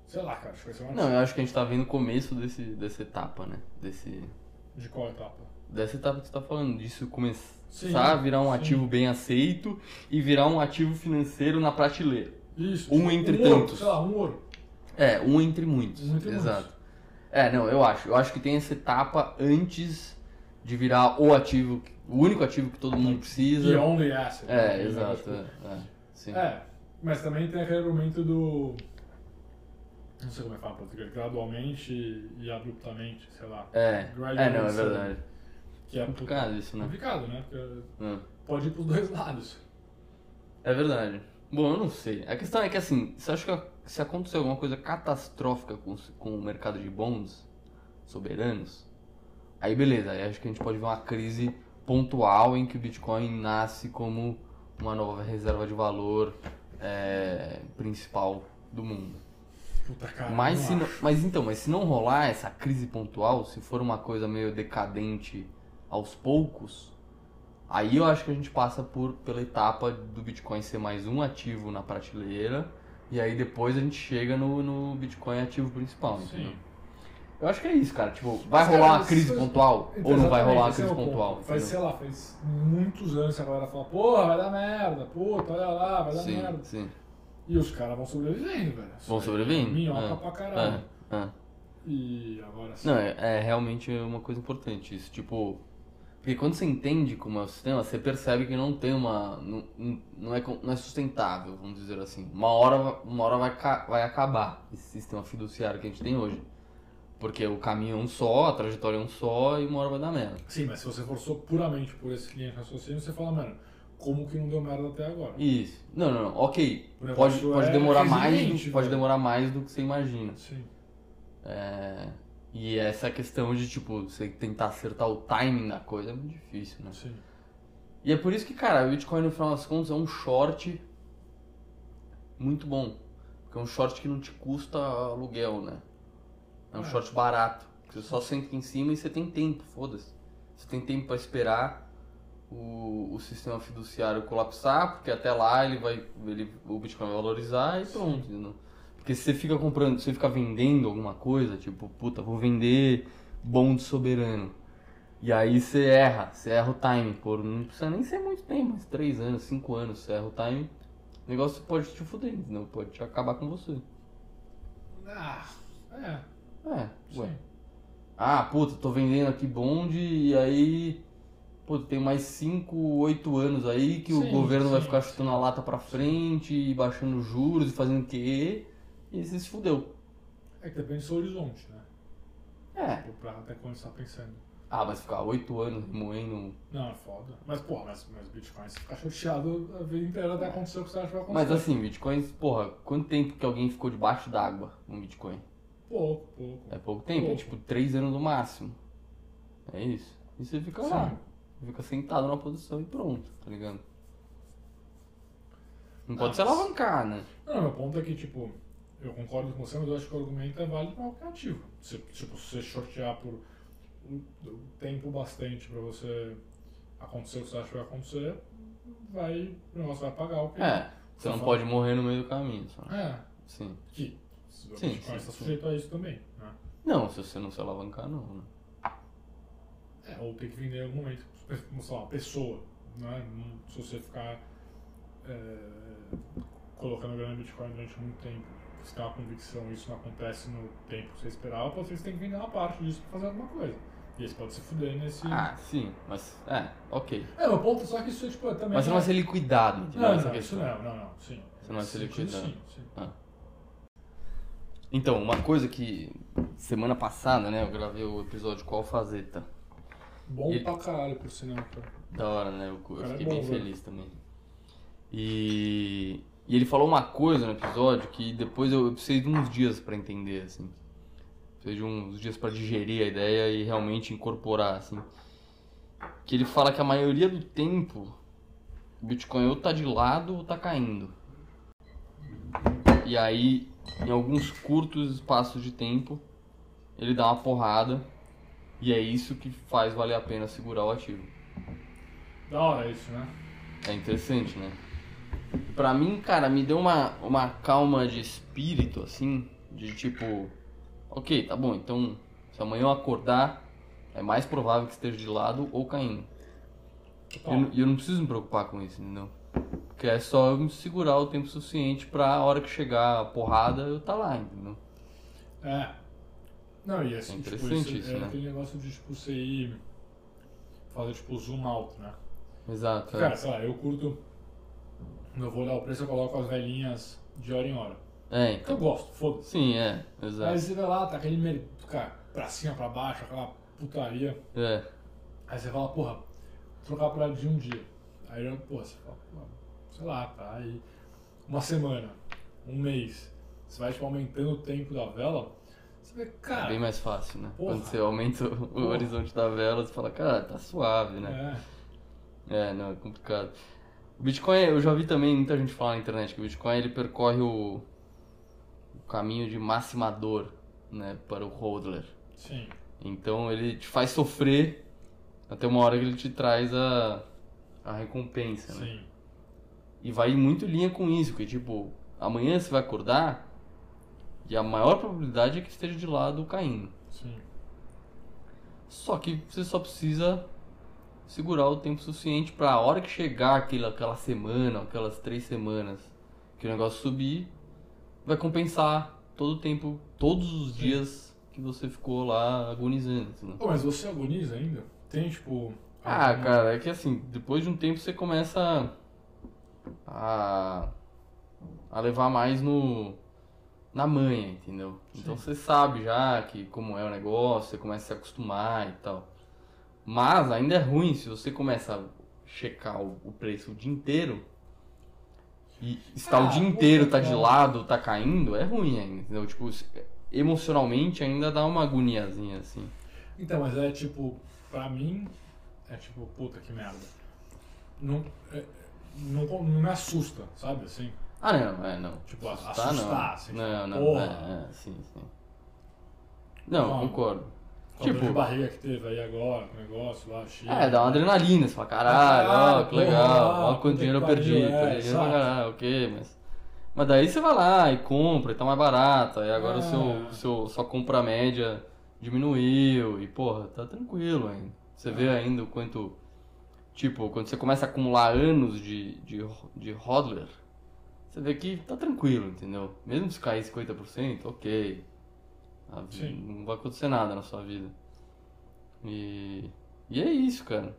B: sei lá, cara, acho que vai ser um
A: Não,
B: ativo.
A: eu acho que a gente tá vendo o começo desse, dessa etapa, né? Desse,
B: De qual etapa?
A: dessa etapa que você tá falando, disso começar
B: Sim,
A: virar um
B: sim.
A: ativo bem aceito e virar um ativo financeiro na prateleira.
B: Isso.
A: Um entre
B: ouro,
A: tantos.
B: sei lá, um ouro.
A: É, um entre muitos.
B: Um entre
A: Exato. É, não, eu acho. Eu acho que tem essa etapa antes de virar o ativo, o único ativo que todo mundo precisa.
B: The only asset.
A: É,
B: né?
A: exato. É, é, sim.
B: É, mas também tem aquele argumento do. Não sei como é que fala português, gradualmente e abruptamente, sei lá.
A: É, é, não, é verdade.
B: Que é
A: Complicado isso, né?
B: complicado, né?
A: É.
B: pode ir pros dois lados.
A: É verdade. Bom, eu não sei. A questão é que assim, você acha que se acontecer alguma coisa catastrófica com, com o mercado de bonds soberanos, aí beleza, aí acho que a gente pode ver uma crise pontual em que o Bitcoin nasce como uma nova reserva de valor é, principal do mundo.
B: Puta cara.
A: Mas,
B: não
A: se não, mas então, mas se não rolar essa crise pontual, se for uma coisa meio decadente aos poucos, aí eu acho que a gente passa por pela etapa do Bitcoin ser mais um ativo na prateleira e aí depois a gente chega no, no Bitcoin ativo principal, entendeu?
B: Sim.
A: Eu acho que é isso, cara. Tipo, vai
B: Mas,
A: rolar
B: cara,
A: uma crise pontual
B: Então,
A: ou não vai rolar uma
B: é
A: crise
B: ponto.
A: pontual?
B: Faz,
A: entendeu?
B: sei lá, faz muitos anos que a galera fala, porra, vai dar merda, puta, olha lá, vai dar
A: Sim,
B: merda.
A: sim.
B: E os caras vão sobrevivendo, velho.
A: Vão
B: aí
A: sobrevivendo?
B: é Minhoca
A: É,
B: pra caralho.
A: É, é.
B: E agora sim.
A: Não, é, é realmente uma coisa importante isso. Tipo, porque quando você entende como é o sistema, você percebe que não tem uma. Não, não, é, não é sustentável, vamos dizer assim. Uma hora, uma hora vai, vai acabar esse sistema fiduciário que a gente tem hoje. Porque o caminho é um só, a trajetória é um só e uma hora vai dar merda.
B: Sim, mas se você for só puramente por esse cliente de raciocínio, você fala, mano, como que não deu merda até agora?
A: Isso. Não, não, não. Ok. Pode, pode
B: é
A: demorar mais. do- Pode demorar mais do que você imagina.
B: Sim.
A: É, e essa questão de, tipo, você tentar acertar o timing da coisa é muito difícil, né?
B: Sim.
A: E é por isso que, cara, o Bitcoin no final das contas é um short muito bom. Porque é um short que não te custa aluguel, né? É um
B: É.
A: short barato. Você só senta em cima e você tem tempo, foda-se. Você tem tempo pra esperar o, o sistema fiduciário colapsar, porque até lá ele vai, ele, o Bitcoin vai valorizar e pronto, entendeu? Porque se você fica comprando, se você fica vendendo alguma coisa, tipo, puta, vou vender bonde soberano. E aí você erra, você erra o time, por não precisa nem ser muito tempo, mas 3 anos, 5 anos, você erra o time, o negócio pode te fuder, entendeu? Pode te acabar com você.
B: Ah, é.
A: É, ué.
B: Sim.
A: Ah, puta, tô vendendo aqui bonde e aí. Puta, tem mais 5, 8 anos aí que o
B: Sim,
A: governo vai
B: sim,
A: ficar chutando a lata pra frente e baixando os juros e fazendo o quê? E você se fudeu.
B: É que depende do seu horizonte, né?
A: É.
B: Tipo, pra até quando você tá pensando.
A: Ah, mas ficar 8 anos remoendo.
B: Não, é foda. Mas, porra, mas, mas Bitcoin, você fica chateado a vida inteira até acontecer o que você acha que vai acontecer.
A: Mas assim, bitcoins, porra, quanto tempo que alguém ficou debaixo d'água no Bitcoin?
B: Pouco, pouco.
A: É pouco tempo, é
B: Pouco.
A: tipo 3 anos no máximo. É isso. E você fica lá.
B: Sim.
A: Fica sentado na posição e pronto, tá ligado? Não pode
B: Ah,
A: se alavancar, né?
B: Não, meu ponto é que, tipo, eu concordo com você, mas eu acho que o argumento é válido para qualquer ativo. Se, tipo, se você shortear por um- tempo bastante para você acontecer o que você acha que vai acontecer, vai, o negócio vai pagar o que
A: É, você não
B: Só
A: pode morrer no meio do caminho, só.
B: É,
A: Sim.
B: que se o
A: Sim,
B: Bitcoin
A: sim,
B: está sujeito a isso também, né?
A: Não, se você não se alavancar, não, né?
B: É, ou tem que vender em algum momento, como sei lá, uma pessoa, né? Se você ficar é, colocando grana em Bitcoin durante muito tempo, você tem uma convicção e isso não acontece no tempo que você esperava, pode ser que vender uma parte disso para fazer alguma coisa. E você pode se fuder nesse...
A: Ah, sim, mas. É, ok.
B: É, meu ponto é só que isso tipo, também...
A: Mas você não vai ser liquidado, entendeu?
B: Não,
A: Essa
B: não, isso não, não, não, sim.
A: Você não vai ser liquidado.
B: Sim, sim.
A: Ah. Então, uma coisa que semana passada, né, eu gravei o episódio com a Alfazeta.
B: Bom
A: E-
B: pra caralho, por sinal, cara.
A: Da hora, né? Eu, eu
B: Cara, é
A: fiquei
B: bom,
A: bem
B: velho.
A: feliz também. E, e ele falou uma coisa no episódio que depois eu, eu precisei de uns dias pra entender, assim. Precisei de uns dias pra digerir a ideia e realmente incorporar, assim. Que ele fala que a maioria do tempo o Bitcoin ou tá de lado ou tá caindo. E aí, em alguns curtos espaços de tempo, ele dá uma porrada e é isso que faz valer a pena segurar o ativo.
B: Da hora isso, né?
A: É interessante, né? Pra mim, cara, me deu uma, uma calma de espírito, assim, de tipo, ok, tá bom, então se amanhã eu acordar, é mais provável que esteja de lado ou caindo. E eu, não- eu não preciso me preocupar com isso, entendeu? Porque é só eu me segurar o tempo suficiente pra a hora que chegar a porrada eu tá lá, entendeu?
B: É. Não, e assim,
A: É
B: tipo,
A: interessante
B: isso,
A: isso,
B: é
A: né?
B: aquele negócio de, tipo, você ir fazer, tipo, zoom out, né?
A: Exato. é.
B: Cara, sei lá, eu curto, eu vou olhar o preço, eu coloco as velhinhas de hora em hora.
A: É,
B: Eu
A: então.
B: gosto, foda-se.
A: Sim, é,
B: Aí
A: exato.
B: você vai lá, tá aquele, mer- cara, pra cima, pra baixo, aquela putaria.
A: É,
B: Aí você fala, porra, trocar por ela de um dia. Aí, eu, porra, você fala, porra, sei lá, tá aí uma semana, um mês. Você vai, tipo, aumentando o tempo da vela, você vê,
A: é
B: cara,
A: bem mais fácil, né?
B: porra.
A: Quando você aumenta o
B: Porra.
A: horizonte da vela, você fala, cara, tá suave, né?
B: é,
A: É, não, é complicado. O Bitcoin, eu já vi também muita gente falar na internet que o Bitcoin ele percorre o, o caminho de maximador, né, para o hodler.
B: sim.
A: Então ele te faz sofrer até uma hora que ele te traz a, a recompensa, né?
B: Sim.
A: E vai muito em linha com isso, que tipo, amanhã você vai acordar e a maior probabilidade é que esteja de lado caindo.
B: Sim.
A: Só que você só precisa segurar o tempo suficiente para a hora que chegar aquela, aquela semana, aquelas três semanas que o negócio subir, vai compensar todo o tempo, todos os dias que você ficou lá agonizando. né?
B: Pô, mas você agoniza ainda? Tem, tipo...
A: Ah,
B: alguma-
A: cara, é que assim, depois de um tempo você começa a, a levar mais no na manha, entendeu? Então você sabe já que como é o negócio, você começa a se acostumar e tal. Mas ainda é ruim se você começa a checar o, o preço o dia inteiro e está
B: Ah,
A: o dia inteiro, tá de lado, tá caindo, é ruim ainda, entendeu? Tipo, emocionalmente ainda dá uma agoniazinha assim.
B: Então, mas é tipo, pra mim, é tipo, puta que merda. Não, é- não, não me assusta, sabe, assim?
A: Ah, não, é, não.
B: Tipo,
A: Assustar,
B: assustar,
A: não.
B: assim,
A: não, não,
B: porra.
A: é, é, sim, sim. Não,
B: Não.
A: concordo.
B: A dor de
A: Tipo,
B: barriga que teve aí agora, o negócio lá, cheio.
A: é, dá uma adrenalina, você fala, caralho,
B: Caralho,
A: ó, que
B: porra,
A: legal,
B: ah,
A: ó, quanto dinheiro eu
B: que
A: perdi,
B: é,
A: perdi dinheiro pra caralho, ok, mas... Mas daí você vai lá e compra, e tá mais barato, aí agora o
B: É.
A: seu, seu, sua compra média diminuiu, e porra, tá tranquilo ainda. Você vê
B: É.
A: ainda o quanto, tipo, quando você começa a acumular anos de, de, de hodler, você vê que tá tranquilo, entendeu? Mesmo se cair 50%, ok. Não vai acontecer nada na sua vida. E, e é isso, cara.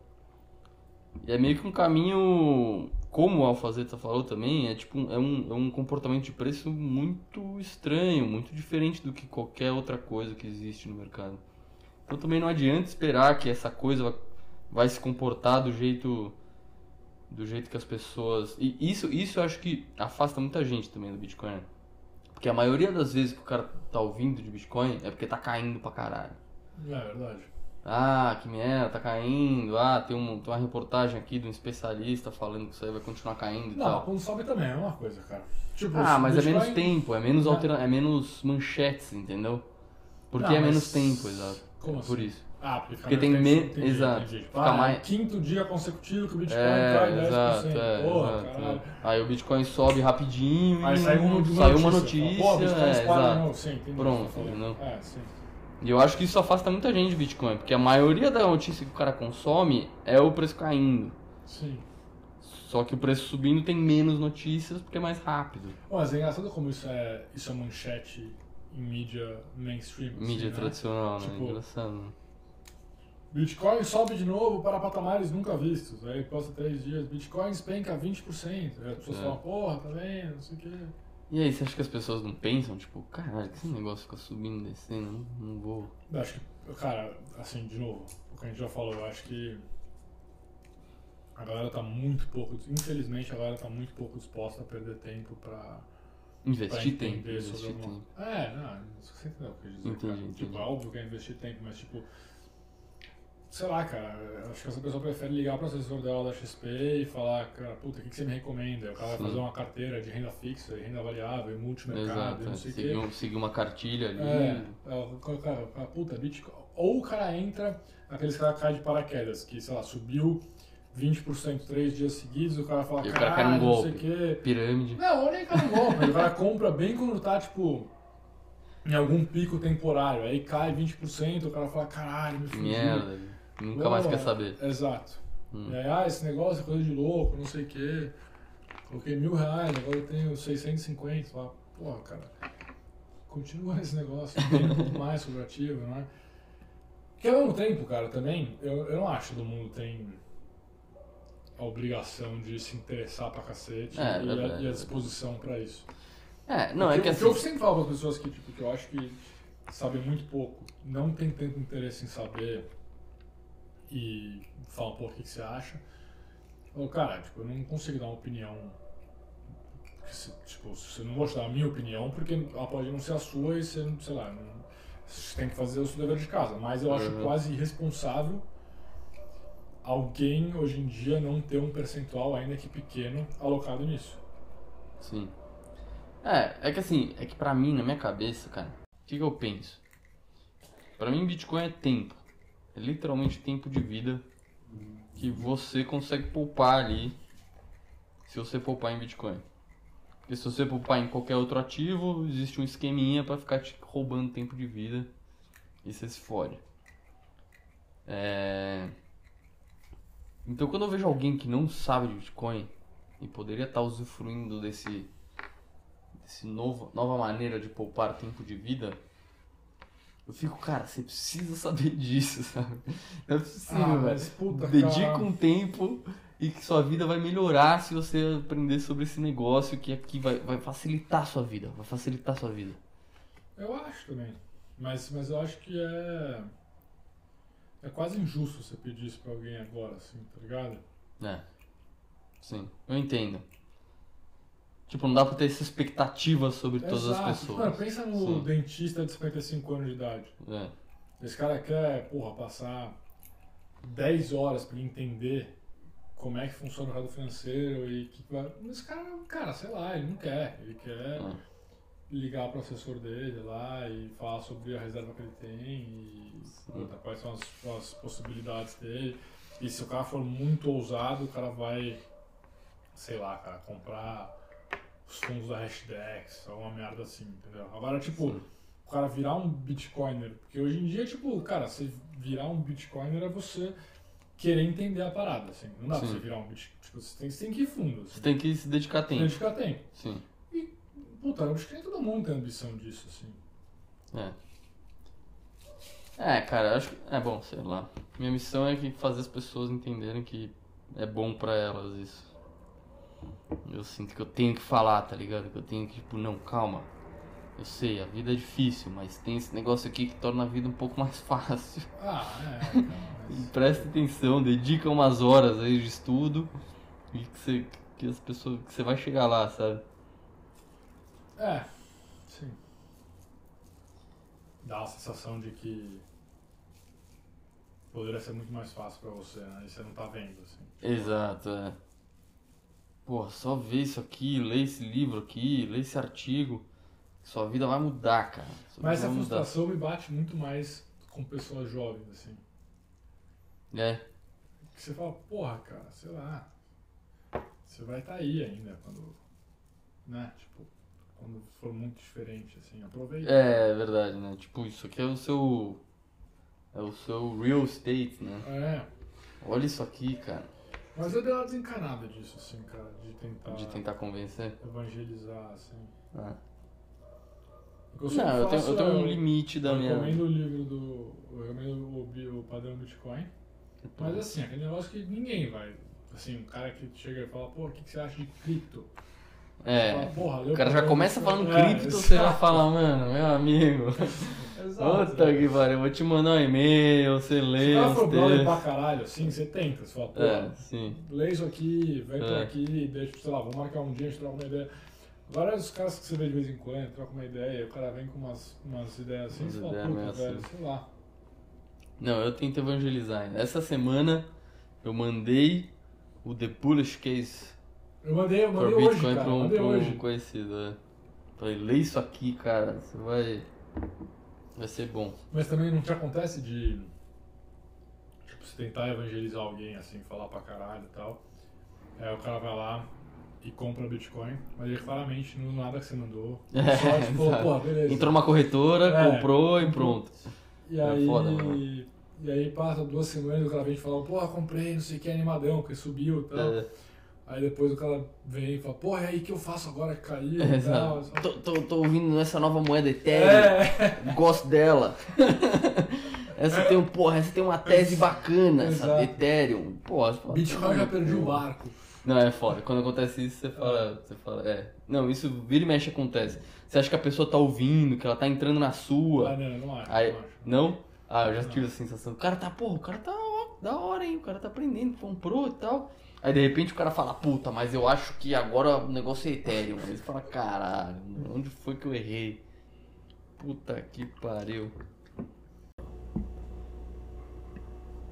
A: E é meio que um caminho, como o Alfazeta falou também, é tipo um- é um, é um comportamento de preço muito estranho, muito diferente do que qualquer outra coisa que existe no mercado. Então também não adianta esperar que essa coisa vai, vai se comportar do jeito do jeito que as pessoas e isso isso eu acho que afasta muita gente também do Bitcoin. Porque a maioria das vezes que o cara tá ouvindo de Bitcoin é porque tá caindo pra caralho.
B: É verdade.
A: Ah, que merda, tá caindo. Ah, tem, um, tem uma reportagem aqui de um especialista falando que isso aí vai continuar caindo e
B: Não,
A: tal.
B: quando sobe também é uma coisa, cara. Tipo,
A: Ah, mas é
B: Bitcoin-
A: menos tempo, é menos,
B: Não.
A: altera... é menos manchetes, entendeu? Porque
B: Não,
A: é
B: mas-
A: menos tempo, exato.
B: Como
A: É Por
B: assim?
A: isso.
B: Ah, porque,
A: Porque tem
B: menos entendi,
A: exato,
B: Ah,
A: mais-
B: é o quinto dia consecutivo que o Bitcoin
A: É,
B: cai 10%.
A: exato, é,
B: Porra,
A: exato,
B: caralho.
A: é. Aí o Bitcoin sobe rapidinho
B: Aí
A: e
B: sai uma, de
A: saiu uma
B: notícia. Pô, Bitcoin
A: é, exato.
B: novo. Sim,
A: Pronto,
B: tá
A: entendeu?
B: É, sim.
A: E eu acho que isso afasta muita gente de Bitcoin, porque a maioria da notícia que o cara consome é o preço caindo.
B: Sim.
A: Só que o preço subindo tem menos notícias porque é mais rápido.
B: Bom, mas é engraçado como isso é, isso é manchete em mídia mainstream. assim,
A: Mídia
B: né?
A: tradicional, né?
B: Tipo,
A: Engraçado.
B: Bitcoin sobe de novo para patamares nunca vistos. Aí passa três dias, Bitcoin despenca 20%. Aí as pessoas
A: É.
B: falam, porra, tá vendo, não sei o quê.
A: E aí, você acha que as pessoas não pensam, tipo, caralho, que esse negócio fica subindo, descendo, não, não vou.
B: Eu acho que, cara, assim, de novo, o que a gente já falou, eu acho que a galera tá muito pouco, infelizmente a galera tá muito pouco disposta a perder tempo pra, pra
A: Investir tempo,
B: entender
A: investir
B: sobre
A: tempo.
B: alguma... É, não, você entendeu o que eu quis dizer,
A: Entendi,
B: cara.
A: entendi.
B: Tipo, é óbvio que é investir tempo, mas tipo... Sei lá, cara, acho que essa pessoa prefere ligar pro assessor dela da XP e falar, cara, puta, o que, que você me recomenda? O cara vai
A: Sim.
B: fazer uma carteira de renda fixa, e renda variável, e multimercado,
A: Exato,
B: e não
A: é.
B: sei o quê.
A: seguir, um- seguir uma cartilha ali.
B: É, é, o cara, o cara, puta, Bitcoin. Ou o cara entra, aqueles caras caem de paraquedas, que, sei lá, subiu 20% três dias seguidos, o cara fala,
A: E o cara cai num
B: caralho, não sei o
A: golpe.
B: quê.
A: Pirâmide.
B: Não, ou nem cai no golpe, o cara compra bem quando tá, tipo, em algum pico temporário, aí cai 20%, o cara fala, caralho, me
A: Que
B: fugiu.
A: merda. Nunca mais quer saber.
B: Exato.
A: Hum.
B: E aí, ah, esse negócio é coisa de louco, não sei o quê. Coloquei mil reais, agora eu tenho 650. Fala, porra, cara, continua esse negócio, tem um mais sobre o ativo, né? Que ao mesmo tempo, cara, também, eu, eu não acho que todo mundo tem a obrigação de se interessar pra cacete
A: É,
B: e, a, e a disposição pra isso.
A: É, não, é
B: o
A: que
B: o
A: assim.
B: eu sempre falo para pessoas que, tipo, que eu acho que sabem muito pouco, não tem tanto interesse em saber e falam, pô, o que, que você acha? Eu, cara, tipo, eu não consigo dar uma opinião. se- Tipo, você não vou te dar a minha opinião, porque ela pode não ser a sua e você, sei lá, não, você tem que fazer o seu dever de casa. Mas eu acho
A: Uhum.
B: quase irresponsável alguém hoje em dia não ter um percentual, ainda que pequeno, alocado nisso.
A: Sim. É, é que assim, é que pra mim, na minha cabeça, cara, o que, que eu penso? Pra mim, Bitcoin é tempo. É literalmente tempo de vida que você consegue poupar ali se você poupar em Bitcoin. Porque se você poupar em qualquer outro ativo, existe um esqueminha pra ficar te roubando tempo de vida e você se fode. É... Então quando eu vejo alguém que não sabe de Bitcoin e poderia estar usufruindo desse, desse novo, nova maneira de poupar tempo de vida, eu fico, cara, você precisa saber disso, sabe? Não é possível,
B: Ah,
A: velho.
B: mas puta,
A: Dedica
B: cara.
A: um tempo e que sua vida vai melhorar se você aprender sobre esse negócio que aqui vai, vai facilitar a sua vida. Vai facilitar a sua vida.
B: Eu acho também. Mas, mas eu acho que é. É quase injusto você pedir isso pra alguém agora, assim, tá ligado?
A: É. Sim, eu entendo. Tipo, não dá pra ter essa expectativa sobre todas
B: Exato.
A: as pessoas.
B: Pensa no
A: Sim.
B: dentista de 55 anos de idade.
A: É.
B: Esse cara quer, porra, passar 10 horas pra ele entender como é que funciona o mercado financeiro e que vai. Mas esse cara, cara, sei lá, ele não quer. Ele quer
A: É.
B: ligar pro assessor dele lá e falar sobre a reserva que ele tem e puta, quais são as, as possibilidades dele. E se o cara for muito ousado, o cara vai, sei lá, cara, comprar os fundos da Hashdex, alguma merda assim, entendeu? Agora, tipo,
A: Sim.
B: o cara virar um bitcoiner, porque hoje em dia, tipo, cara, você virar um bitcoiner é você querer entender a parada, assim. Não dá pra
A: Sim.
B: você virar um bitcoiner. Tipo, você tem, você tem que ir fundo, assim.
A: Você tem que se dedicar tempo.
B: Dedicar tempo.
A: Sim.
B: Puta, eu acho que nem todo mundo tem ambição disso, assim.
A: É. É, cara, acho que. É bom, sei lá. Minha missão é que fazer as pessoas entenderem que é bom pra elas isso. Eu sinto que eu tenho que falar, tá ligado? Que eu tenho que, tipo, não, calma. Eu sei, a vida é difícil, mas tem esse negócio aqui que torna a vida um pouco mais fácil.
B: Ah, é, mas...
A: presta atenção, dedica umas horas aí de estudo e que você, que as pessoas, que você vai chegar lá, sabe?
B: É, sim. Dá uma sensação de que poderia ser muito mais fácil pra você, né? E você não tá vendo, assim.
A: Exato, é. Pô, só ver isso aqui, ler esse livro aqui, ler esse artigo. Sua vida vai mudar, cara. Sua
B: Mas essa
A: vai mudar.
B: frustração me bate muito mais com pessoas jovens, assim.
A: É.
B: Que você fala, porra, cara, sei lá. Você vai estar aí ainda quando. Né? Tipo, quando for muito diferente, assim. Aproveita.
A: É, é verdade, né? Tipo, isso aqui é o seu. É o seu real estate, né?
B: É.
A: Olha isso aqui, cara.
B: Mas eu dei uma desencanada disso, assim, cara. De tentar,
A: De tentar convencer.
B: evangelizar, assim.
A: Ah.
B: Que eu
A: Não, eu tenho, eu tenho
B: é-
A: um limite da
B: eu
A: minha.
B: recomendo o livro do. Eu recomendo o, o padrão Bitcoin. Mas assim, aquele negócio que ninguém vai. Assim, um cara que chega e fala, pô, o que, que você acha de cripto?
A: É.
B: Fala, "Porra, leu
A: O cara já começa
B: Bitcoin."
A: falando
B: É,
A: cripto, você já fala, mano, meu amigo.
B: Exato.
A: Puta que pariu, eu vou te mandar um e-mail, você
B: Se
A: lê os
B: for brother pra caralho, assim, você tenta. Você fala, pô,
A: É, sim.
B: lê isso aqui, vem por
A: É.
B: aqui, deixa, sei lá, vamos marcar um dia, a gente troca uma ideia. Agora os caras que você vê de vez em quando, troca uma ideia, o cara vem com umas, umas ideias assim,
A: Umas
B: você fala, puta, velho,
A: assim.
B: sei lá.
A: Não, eu tento evangelizar ainda. Essa semana eu mandei o The Bullish Case
B: Eu mandei, eu mandei hoje,
A: Bitcoin
B: cara,
A: pra um,
B: mandei
A: pra um
B: hoje.
A: conhecido. É. Falei, lê isso aqui, cara, você vai. Vai ser bom.
B: Mas também não te acontece de. Tipo, você tentar evangelizar alguém, assim, falar pra caralho e tal. Aí o cara vai lá e compra Bitcoin, mas ele claramente não nada que você mandou.
A: É,
B: Só, tipo,
A: exato.
B: pô, beleza.
A: Entrou numa corretora,
B: É,
A: comprou e pronto.
B: E
A: É
B: aí.
A: foda, mano.
B: E aí passa duas semanas o cara vem e fala, porra, comprei, não sei o que, animadão, porque subiu e tal.
A: É,
B: Aí depois o cara vem e fala, porra, é aí que eu faço agora que caiu
A: é,
B: tal.
A: Tô, tô, tô ouvindo essa nova moeda Ethereum.
B: É,
A: Gosto dela. essa tem um, porra, essa tem uma tese bacana, essa
B: Exato.
A: Ethereum. Porra,
B: Bitcoin já perdi o barco.
A: Não, é foda. Quando acontece isso, você fala, você fala, é. Não, isso vira e mexe acontece. Você acha que a pessoa tá ouvindo, que ela tá entrando na sua.
B: Ah, não, não acho,
A: Aí,
B: não acho.
A: não? Ah, eu já tive essa sensação. O cara tá, porra, o cara tá ó, da hora, hein? O cara tá aprendendo, comprou e tal. Aí de repente o cara fala, puta, mas eu acho que agora o negócio é Ethereum. Aí você fala, caralho, onde foi que eu errei? Puta que pariu.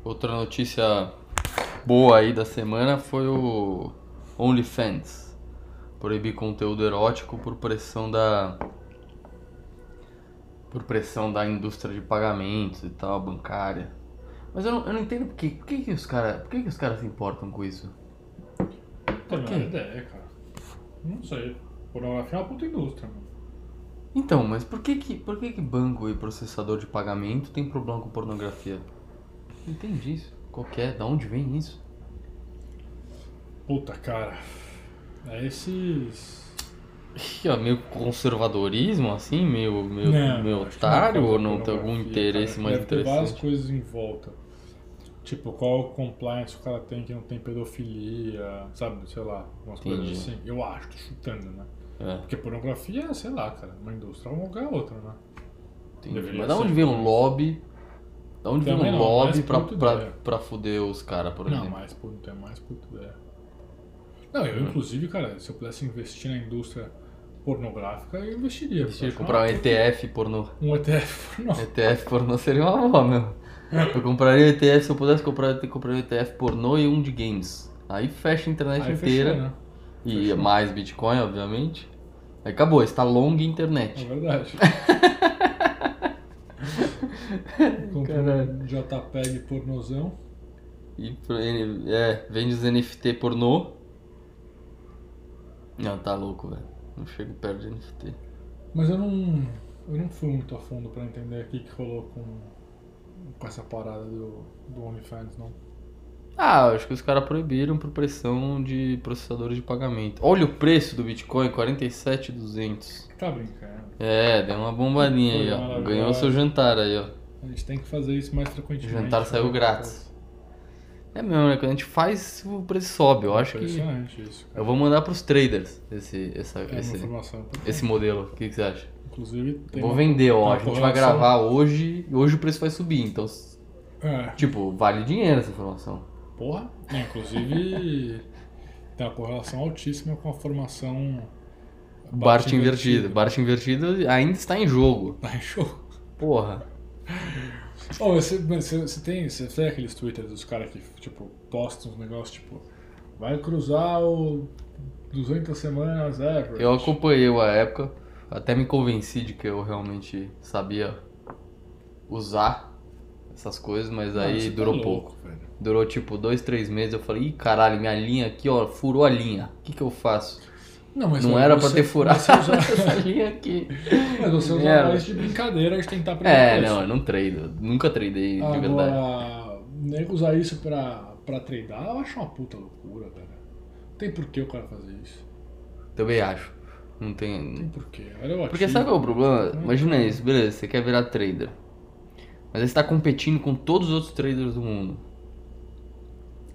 A: Outra notícia boa aí da semana foi o OnlyFans. Proibir conteúdo erótico por pressão da por pressão da indústria de pagamentos e tal, bancária. Mas eu não, eu não entendo por que, por que, que os caras por que, que os caras se importam com isso.
B: Tem
A: quê?
B: menor ideia, cara. Não sei. Pornografia é uma puta indústria, mano.
A: Então, mas por que que, por que que banco e processador de pagamento tem problema com pornografia? Não entendi isso. Qualquer, da onde vem isso?
B: Puta, cara. É esses.
A: Ih, ó, meio conservadorismo, assim, meio, meio,
B: Não,
A: meio
B: não é
A: otário, ou não tem algum interesse
B: cara.
A: mais
B: Deve ter várias
A: interessante?
B: coisas em volta. Tipo, qual compliance o cara tem que não tem pedofilia, sabe? Sei lá, umas
A: Entendi.
B: coisas assim. Eu acho, tô chutando, né?
A: É,
B: Porque pornografia, sei lá, cara, uma indústria é uma lugar outra, né?
A: entendi. Mas da onde vem um lobby? Da onde vem um
B: não,
A: lobby pra, pra,
B: ideia.
A: pra fuder os caras, por
B: Não,
A: exemplo?
B: mais puta, é mais puta ideia. Não, eu inclusive, cara, se eu pudesse investir na indústria pornográfica, eu investiria.
A: Investir, comprar um ETF pornô.
B: Um ETF pornô.
A: ETF pornô seria uma boa, meu. Eu compraria ETF, se eu pudesse comprar, eu compraria ETF pornô e um de games. Aí fecha a internet
B: Aí
A: inteira.
B: fechou, né?
A: E
B: Fechou.
A: mais Bitcoin, obviamente. Aí acabou, está long
B: É
A: internet.
B: verdade. Compra
A: Caralho.
B: um JPEG pornozão.
A: E é, vende os NFT pornô. Não, tá louco, velho. Não chego perto de NFT.
B: Mas eu não. Eu não fui muito a fundo pra entender o que, que rolou com, com essa parada do, do OnlyFans, não.
A: Ah, acho que os caras proibiram por pressão de processadores de pagamento. Olha o preço do Bitcoin, 47,200.
B: Tá brincando.
A: É, deu uma bombadinha aí, ó. Ganhou seu jantar aí, ó.
B: A gente tem que fazer isso mais frequentemente.
A: O jantar saiu
B: né?
A: grátis. É mesmo, né? Quando a gente faz, o preço sobe. Eu acho que.
B: Impressionante isso. Cara.
A: Eu vou mandar pros traders esse, essa,
B: É
A: esse, esse modelo. O que, que você acha?
B: Inclusive, tem
A: Vou vender, ó. A gente vai gravar hoje e hoje o preço vai subir. Então,
B: É,
A: tipo, vale dinheiro essa informação.
B: porra. É, inclusive, tem uma correlação altíssima com a formação.
A: Bart invertido. Bart invertido ainda está em jogo.
B: Tá em show.
A: Porra.
B: Oh, você, você, tem, você tem aqueles twitters dos caras que, tipo, postam uns negócios, tipo, vai cruzar o 200 semanas ever.
A: Eu acompanhei a época, até me convenci de que eu realmente sabia usar essas coisas, mas aí
B: você tá
A: durou
B: louco,
A: pouco.
B: velho.
A: Durou tipo dois, três meses. Eu falei, ih, caralho, minha linha aqui, ó, furou a linha. O que que eu faço?
B: Não, mas
A: Não era pra
B: você-
A: ter furado
B: Você usa,
A: essa linha aqui.
B: mas você usa
A: Merda.
B: mais de brincadeira de tentar aprender
A: É,
B: preço.
A: não, eu não treino. Nunca treinei de verdade.
B: Nego usar isso pra, pra treinar, eu acho uma puta loucura, velho. Não tem por que o cara fazer isso.
A: Também acho. Não
B: Não tem
A: tem.
B: por quê. Olha o
A: Porque sabe qual é o problema?
B: Hum.
A: Imagina isso, beleza, você quer virar trader. Mas aí você tá competindo com todos os outros traders do mundo.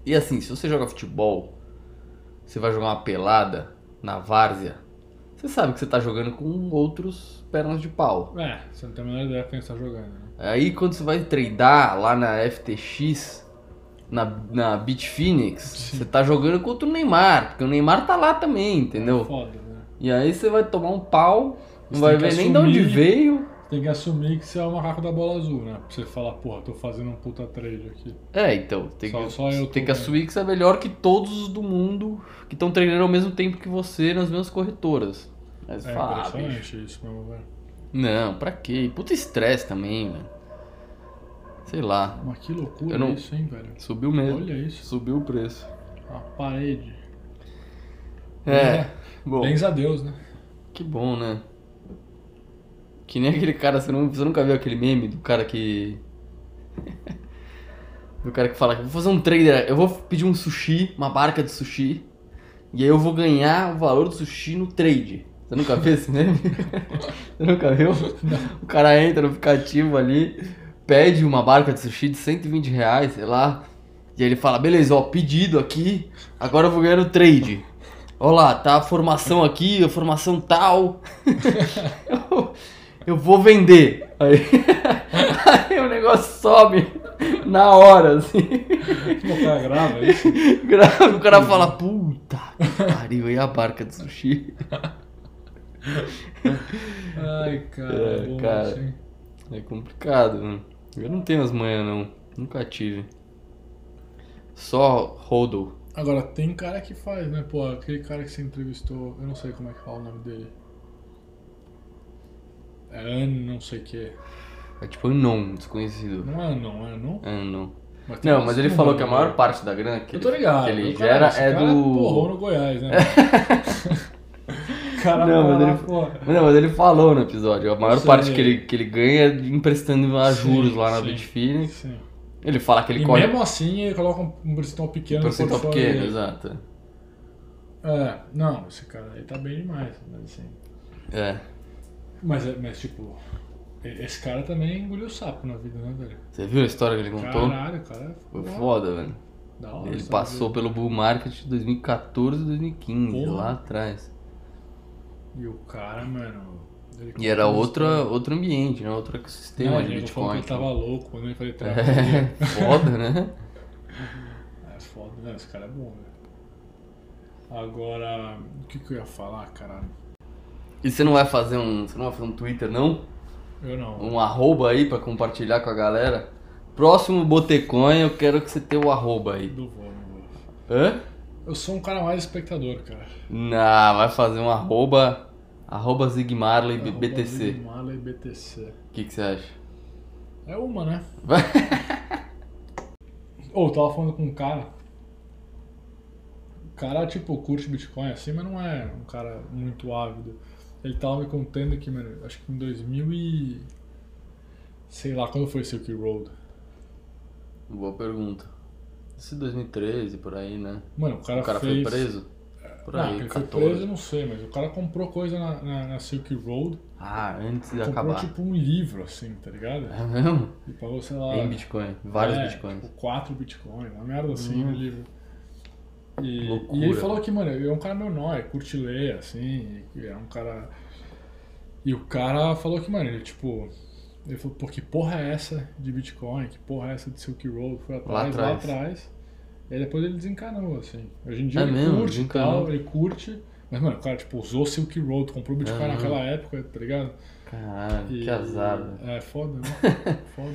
A: E assim, se você joga futebol, você vai jogar uma pelada na várzea, você sabe que você tá jogando com outros pernas de pau.
B: É, você não tem a menor ideia quem está jogando, né?
A: Aí quando você vai tradar lá na FTX, na, na Bitfinex,
B: Sim.
A: você tá jogando contra o Neymar, porque o Neymar tá lá também, entendeu?
B: Foda, né?
A: E aí você vai tomar um pau, não
B: Você
A: vai ver nem de onde veio.
B: Tem que assumir que você é o macaco da bola azul, né? Pra você falar, porra, tô fazendo um puta trade aqui.
A: É, então, tem,
B: Só-
A: que,
B: só eu
A: tem que assumir que você é melhor que todos os do mundo que estão treinando ao mesmo tempo que você nas mesmas corretoras. Mas
B: É
A: fala, ah,
B: impressionante isso mesmo, velho.
A: não, pra quê? Puta estresse também, velho. Sei lá,
B: Mas que loucura
A: não-
B: isso, hein, velho?
A: subiu mesmo.
B: Olha isso.
A: Subiu o preço.
B: A parede.
A: É, bom,
B: Bens a Deus, né?
A: que bom, né? Que nem aquele cara, você, não, você nunca viu aquele meme do cara que... do cara que fala que vou fazer um trader, eu vou pedir um sushi, uma barca de sushi, e aí eu vou ganhar o valor do sushi no trade. Você nunca viu esse meme? Você nunca viu? O cara entra no aplicativo ali, pede uma barca de sushi de 120 reais, sei lá, e aí ele fala, beleza, ó, pedido aqui, agora eu vou ganhar no trade. Ó lá, tá a formação aqui, a formação tal. eu, vou vender. Aí, aí o negócio sobe na hora, assim.
B: O cara grava isso.
A: O cara fala, puta que pariu, e a barca de sushi?
B: Ai, cara.
A: É,
B: bom,
A: cara.
B: assim.
A: É complicado, mano. Eu não tenho as manhas, não. Nunca tive. Só hodl.
B: Agora, tem cara que faz, né? Pô, aquele cara que você entrevistou, eu não sei como é que fala o nome dele. É An, não sei o que.
A: É tipo Unknown, desconhecido.
B: Não é não, é não?
A: Unknown.
B: tem
A: Não, mas ele
B: que
A: falou
B: não
A: que a maior
B: né?
A: parte da grana que
B: Eu tô
A: ele,
B: ligado.
A: que ele
B: o cara-
A: gera é
B: cara
A: do.
B: Porrou no Goiás, né? Cara
A: Não, mas ele-
B: porra.
A: Não, mas ele falou no episódio, a maior
B: sei.
A: parte que ele, que ele ganha é emprestando a
B: Sim,
A: juros lá na
B: sim,
A: Bitfinex.
B: Sim.
A: Ele fala que ele
B: e
A: corre
B: mesmo assim ele coloca um percentual pequeno
A: um percentual pequeno,
B: dele.
A: exato.
B: É, não, esse cara aí tá bem demais, mas assim.
A: É.
B: Mas, é- mas tipo, esse cara também engoliu sapo na vida, né, velho?
A: Você viu a história que ele contou?
B: Caralho, cara.
A: Foi
B: porra,
A: foda, velho.
B: Da hora,
A: Ele passou pelo bull market de 2014 e 2015,
B: Porra.
A: lá atrás.
B: E o cara, mano.
A: E era outra, outro ambiente, né? Outro ecossistema
B: Não,
A: de
B: ele falou que
A: Bitcoin.
B: ele tava louco quando ele falei
A: É, foda, né?
B: É foda, né? Esse cara é bom, velho. Agora, o que que eu ia falar, caralho?
A: E você não vai fazer um. Você não vai fazer um Twitter, não?
B: Eu não.
A: Um arroba aí pra compartilhar com a galera? Próximo Botecoin, eu quero que você tenha o arroba aí.
B: Não vou, não vou.
A: Hã?
B: Eu sou um cara mais espectador, cara.
A: Não, vai fazer um arroba. Arroba Zigmarley BTC.
B: E BTC.
A: O que, que você acha?
B: É uma, né?
A: Vai.
B: Ou eu tava falando com um cara. O cara, tipo, curte Bitcoin assim, mas não é um cara muito ávido. Ele tava me contando que, mano, acho que em 2000 e... Sei lá, quando foi Silk Road?
A: Boa pergunta. Esse 2013, por aí, né?
B: Mano, o cara,
A: o cara
B: fez...
A: foi preso? Por
B: Não,
A: aí,
B: que ele
A: 14.
B: foi preso, eu não sei, mas o cara comprou coisa na, na, na Silk Road.
A: Ah, antes de
B: comprou,
A: acabar.
B: tipo, um livro, assim, tá ligado?
A: É mesmo?
B: E pagou, sei lá...
A: Em Bitcoin. Vários
B: é,
A: Bitcoins.
B: Tipo, quatro Bitcoins, uma merda assim
A: Hum.
B: no livro. E, e ele falou que, mano, ele é um cara meu nóia, curte ler, assim, é um cara. E o cara falou que, mano, ele tipo. Ele falou, pô, que porra é essa de Bitcoin? Que porra é essa de Silk Road? Foi atrás, lá
A: atrás.
B: atrás. E aí depois ele desencanou, assim. Hoje em dia
A: É
B: ele
A: mesmo?
B: curte e tal, ele curte. Mas, mano, o cara, tipo, usou Silk Road, comprou Bitcoin
A: Aham.
B: naquela época, tá ligado?
A: Caralho,
B: E-
A: que azar.
B: É foda, né? foda.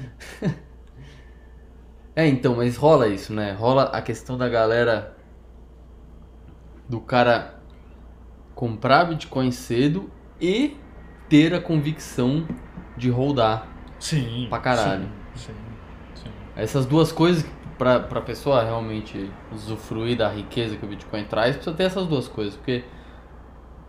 A: É, então, mas rola isso, né? Rola a questão da galera. Do cara comprar Bitcoin cedo e ter a convicção de rodar.
B: Sim.
A: Pra caralho.
B: Sim, sim, sim.
A: Essas duas coisas, pra, pra pessoa realmente usufruir da riqueza que o Bitcoin traz, precisa ter essas duas coisas. Porque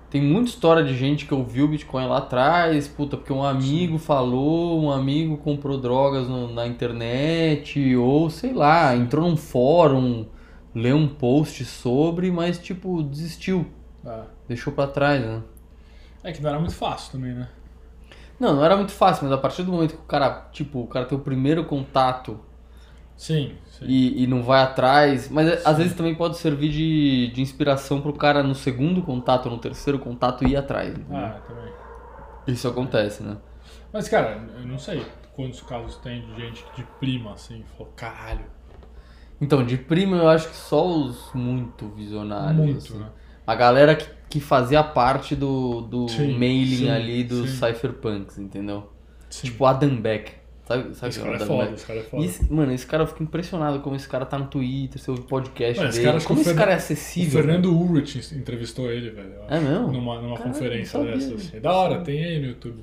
A: tem muita história de gente que ouviu o Bitcoin lá atrás, puta, porque um amigo falou, um amigo comprou drogas no- na internet, ou sei lá, entrou num fórum, leu um post sobre, mas tipo, desistiu,
B: É.
A: deixou pra trás, né?
B: É que não era muito fácil também, né?
A: Não, não era muito fácil, mas a partir do momento que o cara, tipo, o cara tem o primeiro contato
B: Sim, sim.
A: e, e não vai atrás, mas é, às vezes também pode servir de, de inspiração pro cara no segundo contato, no terceiro contato ir atrás. entendeu?
B: Ah, também.
A: Isso acontece, né?
B: Mas, cara, eu não sei quantos casos tem de gente de prima, assim, falou, caralho,
A: Então, de prima eu acho que só os muito visionários.
B: muito,
A: assim.
B: né?
A: A galera que, que fazia parte do, do
B: Sim,
A: mailing
B: sim,
A: ali dos
B: sim.
A: cypherpunks, entendeu?
B: Sim.
A: Tipo Adam Beck. Sabe, sabe
B: esse cara é foda, esse cara é foda.
A: Esse- mano, esse cara eu fico impressionado como esse cara tá no Twitter, ouve podcast
B: Mano,
A: dele. como esse
B: Fernan-
A: cara é
B: O
A: acessível.
B: Fernando Ulrich entrevistou ele, velho.
A: É mesmo?
B: Numa, numa
A: Caralho,
B: conferência dessas. É da hora, tem aí no YouTube.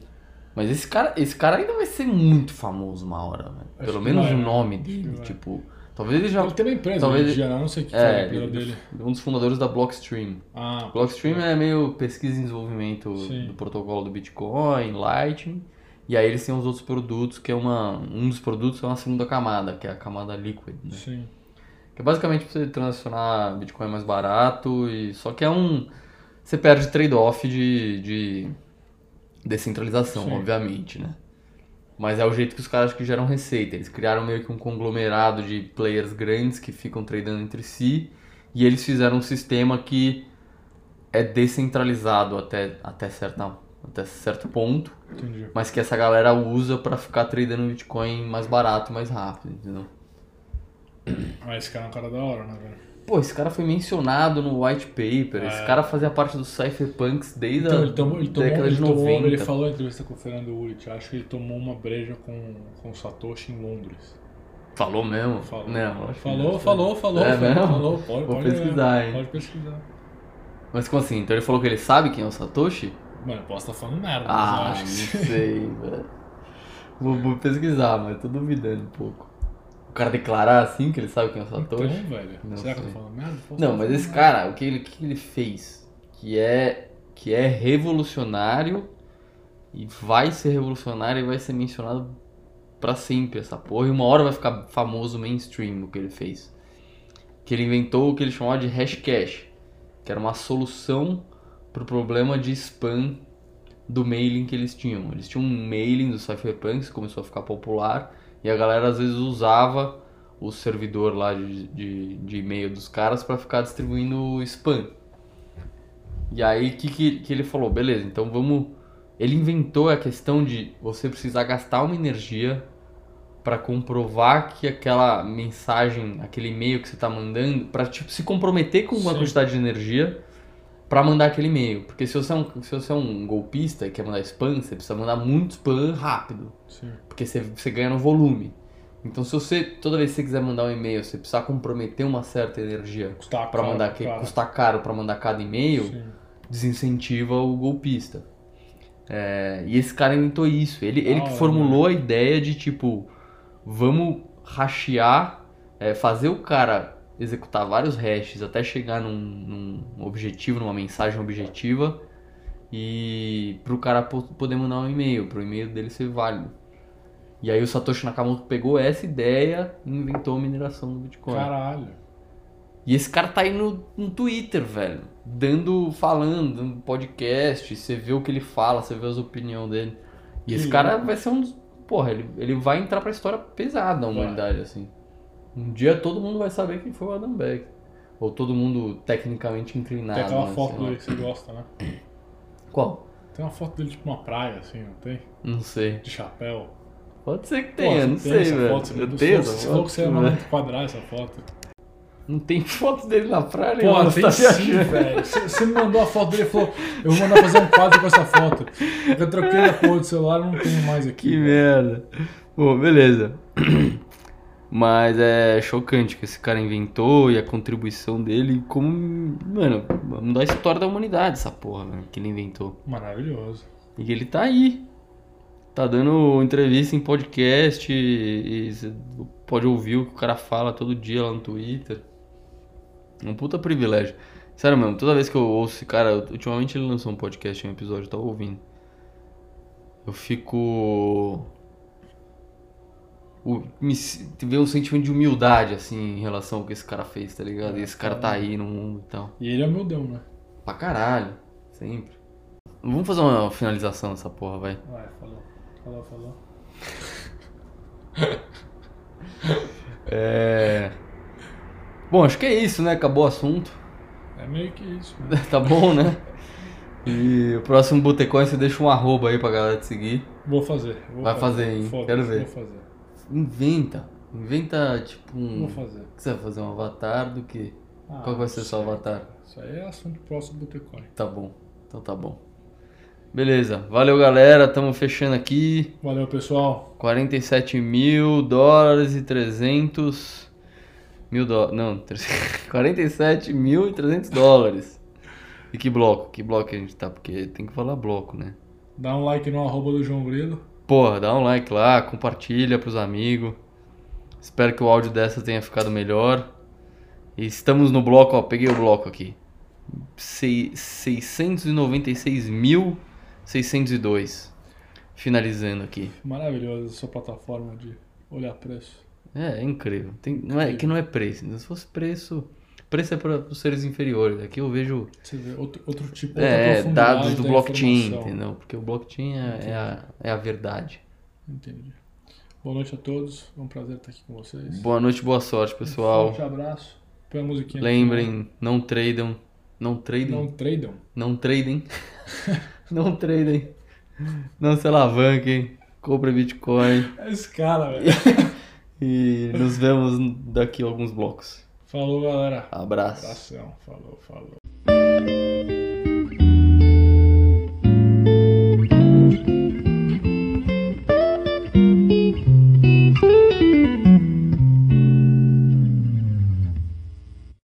A: Mas esse cara, esse cara ainda vai ser muito famoso uma hora, velho. Pelo menos o
B: né?
A: nome dele, tipo. Talvez ele já.
B: Ele tem uma empresa
A: talvez
B: em
A: ele-
B: né? não sei o que foi a
A: É,
B: empresa
A: ele,
B: dele.
A: um dos fundadores da Blockstream.
B: Ah,
A: Blockstream é meio pesquisa e desenvolvimento
B: Sim.
A: do protocolo do Bitcoin, Lightning. E aí eles têm os outros produtos, que é uma. Um dos produtos é uma segunda camada, que é a camada Liquid, né?
B: sim.
A: Que é basicamente pra você transacionar Bitcoin mais barato e. Só que é um. Você perde trade-off de, de descentralização,
B: Sim.
A: obviamente, né? Mas é o jeito que os caras que geram receita. Eles criaram meio que um conglomerado de players grandes que ficam tradando entre si. E eles fizeram um sistema que é descentralizado até, até, certa, até certo ponto.
B: Entendi.
A: Mas que essa galera usa pra ficar tradando Bitcoin mais barato e mais rápido, entendeu?
B: Ah, esse cara é um cara da hora, né, velho?
A: Pô, esse cara foi mencionado no white paper. Esse
B: É.
A: cara fazia parte dos cypherpunks desde
B: Então,
A: a
B: ele tomou, ele tomou,
A: década
B: ele,
A: de
B: tomou
A: 90.
B: ele falou em entrevista com o Fernando Ulrich, acho que ele tomou uma breja com, com o Satoshi em Londres.
A: Falou mesmo?
B: Falou.
A: Não,
B: Falou,
A: não.
B: falou, falou,
A: É
B: falou,
A: mesmo?
B: falou, pode,
A: Vou
B: pode
A: pesquisar, hein?
B: Pode pesquisar.
A: Mas como assim? Então ele falou que ele sabe quem é o Satoshi?
B: Mano, eu posso estar falando merda,
A: Ah,
B: mas
A: não
B: eu acho que
A: sei, velho. Vou, vou pesquisar, mas tô duvidando um pouco. O cara declarar assim que ele sabe quem é o Satoshi?
B: Então, velho,
A: Não
B: será que eu
A: sei.
B: tô falando merda? Posso
A: Não, mas esse cara, o que ele, o que ele fez, que é, que é revolucionário e vai ser revolucionário e vai ser mencionado pra sempre essa porra, e uma hora vai ficar famoso mainstream o que ele fez. Que ele inventou o que ele chamava de hashcash, que era uma solução pro problema de spam do mailing que eles tinham. Eles tinham um mailing do Cypherpunks que começou a ficar popular e a galera às vezes usava o servidor lá de, de, de e-mail dos caras para ficar distribuindo spam. E aí que, que, que ele falou, beleza, então vamos. Ele inventou a questão de você precisar gastar uma energia para comprovar que aquela mensagem, aquele e-mail que você tá mandando, para tipo se comprometer com uma
B: Sim.
A: quantidade de energia para mandar aquele e-mail. Porque se você, é um, se você é um golpista e quer mandar spam, você precisa mandar muito spam rápido.
B: Sim.
A: Porque você, você ganha no volume. Então, se você, toda vez que você quiser mandar um e-mail, você precisar comprometer uma certa energia para mandar que
B: cara.
A: custar caro para mandar cada e-mail,
B: Sim.
A: desincentiva o golpista. É, e esse cara inventou isso. Ele, ele
B: Da
A: que formulou a ideia de tipo, vamos rastear, é, fazer o cara executar vários hashes até chegar num, num objetivo, numa mensagem objetiva e pro cara po- poder mandar um e-mail, pro e-mail dele ser válido. E aí o Satoshi Nakamoto pegou essa ideia e inventou a mineração do Bitcoin.
B: Caralho.
A: E esse cara tá aí no, no Twitter, velho. Dando, falando, dando podcast. Você vê o que ele fala, você vê as opiniões dele. E esse cara vai ser um dos. Porra, ele, ele vai entrar pra história pesada da humanidade, assim. Um dia todo mundo vai saber quem foi o Adam Beck. Ou todo mundo tecnicamente inclinado.
B: Tem aquela
A: né,
B: foto dele que você gosta, né?
A: Qual?
B: Tem uma foto dele tipo numa praia, assim, não tem?
A: Não sei.
B: De chapéu.
A: Pode ser que
B: Pô,
A: tenha,
B: você
A: não sei, velho.
B: foto, você
A: Eu tenho
B: você
A: essa
B: falou que você ia
A: foto,
B: mandar
A: velho.
B: enquadrar essa foto.
A: Não tem foto dele na praia,
B: Pô,
A: nenhuma,
B: tem
A: tá
B: sim, velho. Você você me mandou a foto dele e falou, eu vou mandar fazer um quadro com essa foto. Eu troquei a porra do celular, não tenho mais aqui.
A: Que
B: velho.
A: merda. Bom, beleza. Mas é chocante que esse cara inventou e a contribuição dele como. Mano, vamos dar a história da humanidade, essa porra, mano, que ele inventou.
B: Maravilhoso.
A: E ele tá aí. Tá dando entrevista em podcast e, e você pode ouvir o que o cara fala todo dia lá no Twitter. Um puta privilégio. Sério mesmo, toda vez que eu ouço esse cara, ultimamente ele lançou um podcast, um episódio, eu tava ouvindo. Eu fico. O, me, ver um sentimento de humildade, assim, em relação ao que esse cara fez, tá ligado? E esse cara tá aí no mundo e tal.
B: E ele é humildão, né?
A: Pra caralho, sempre. Vamos fazer uma finalização dessa porra, vai.
B: Vai, falou. Falou, falou.
A: É. Bom, acho que é isso, né? Acabou o assunto.
B: É meio que isso, né?
A: tá bom, né? E o próximo Botecões você deixa um arroba aí pra galera te seguir.
B: Vou fazer. Vou
A: Vai fazer, hein?
B: Foda-se,
A: Quero ver.
B: Vou fazer.
A: Inventa. Inventa, tipo, um.
B: Fazer.
A: O que você vai fazer? Um avatar do quê?
B: Ah,
A: Qual que vai ser
B: não
A: seu avatar?
B: Isso aí é assunto próximo do Botecoin.
A: Tá bom. Então tá bom. Beleza. Valeu, galera. Tamo fechando aqui.
B: Valeu, pessoal.
A: 47 mil dólares e 300 mil dólares. Não, 47 mil e 300 dólares. E que bloco? Que bloco que a gente tá? Porque tem que falar bloco, né?
B: Dá um like no arroba do João Grilo.
A: Porra, dá um like lá, compartilha pros amigos. Espero que o áudio dessa tenha ficado melhor. E estamos no bloco, ó, peguei o bloco aqui. Sei- 696.602. Finalizando aqui.
B: Maravilhosa essa plataforma de olhar preço.
A: É, é incrível. Tem, não é, que não é preço. Se fosse preço, preço é para os seres inferiores. Aqui eu vejo
B: Você vê outro, outro tipo
A: é, dados do blockchain,
B: informação.
A: entendeu? Porque o blockchain é, é, a, é a verdade.
B: Entendi. Boa noite a todos. É um prazer estar aqui com vocês.
A: Boa noite, boa sorte,
B: Um
A: pessoal.
B: forte abraço. Põe a musiquinha.
A: Lembrem, não tradem. Não tradem.
B: Não tradam.
A: Não tradem. não tradem. Não se alavanquem. Compre Bitcoin.
B: É esse cara, velho.
A: E nos vemos daqui a alguns blocos.
B: Falou, galera.
A: Abraço.
B: Abração. Falou, falou.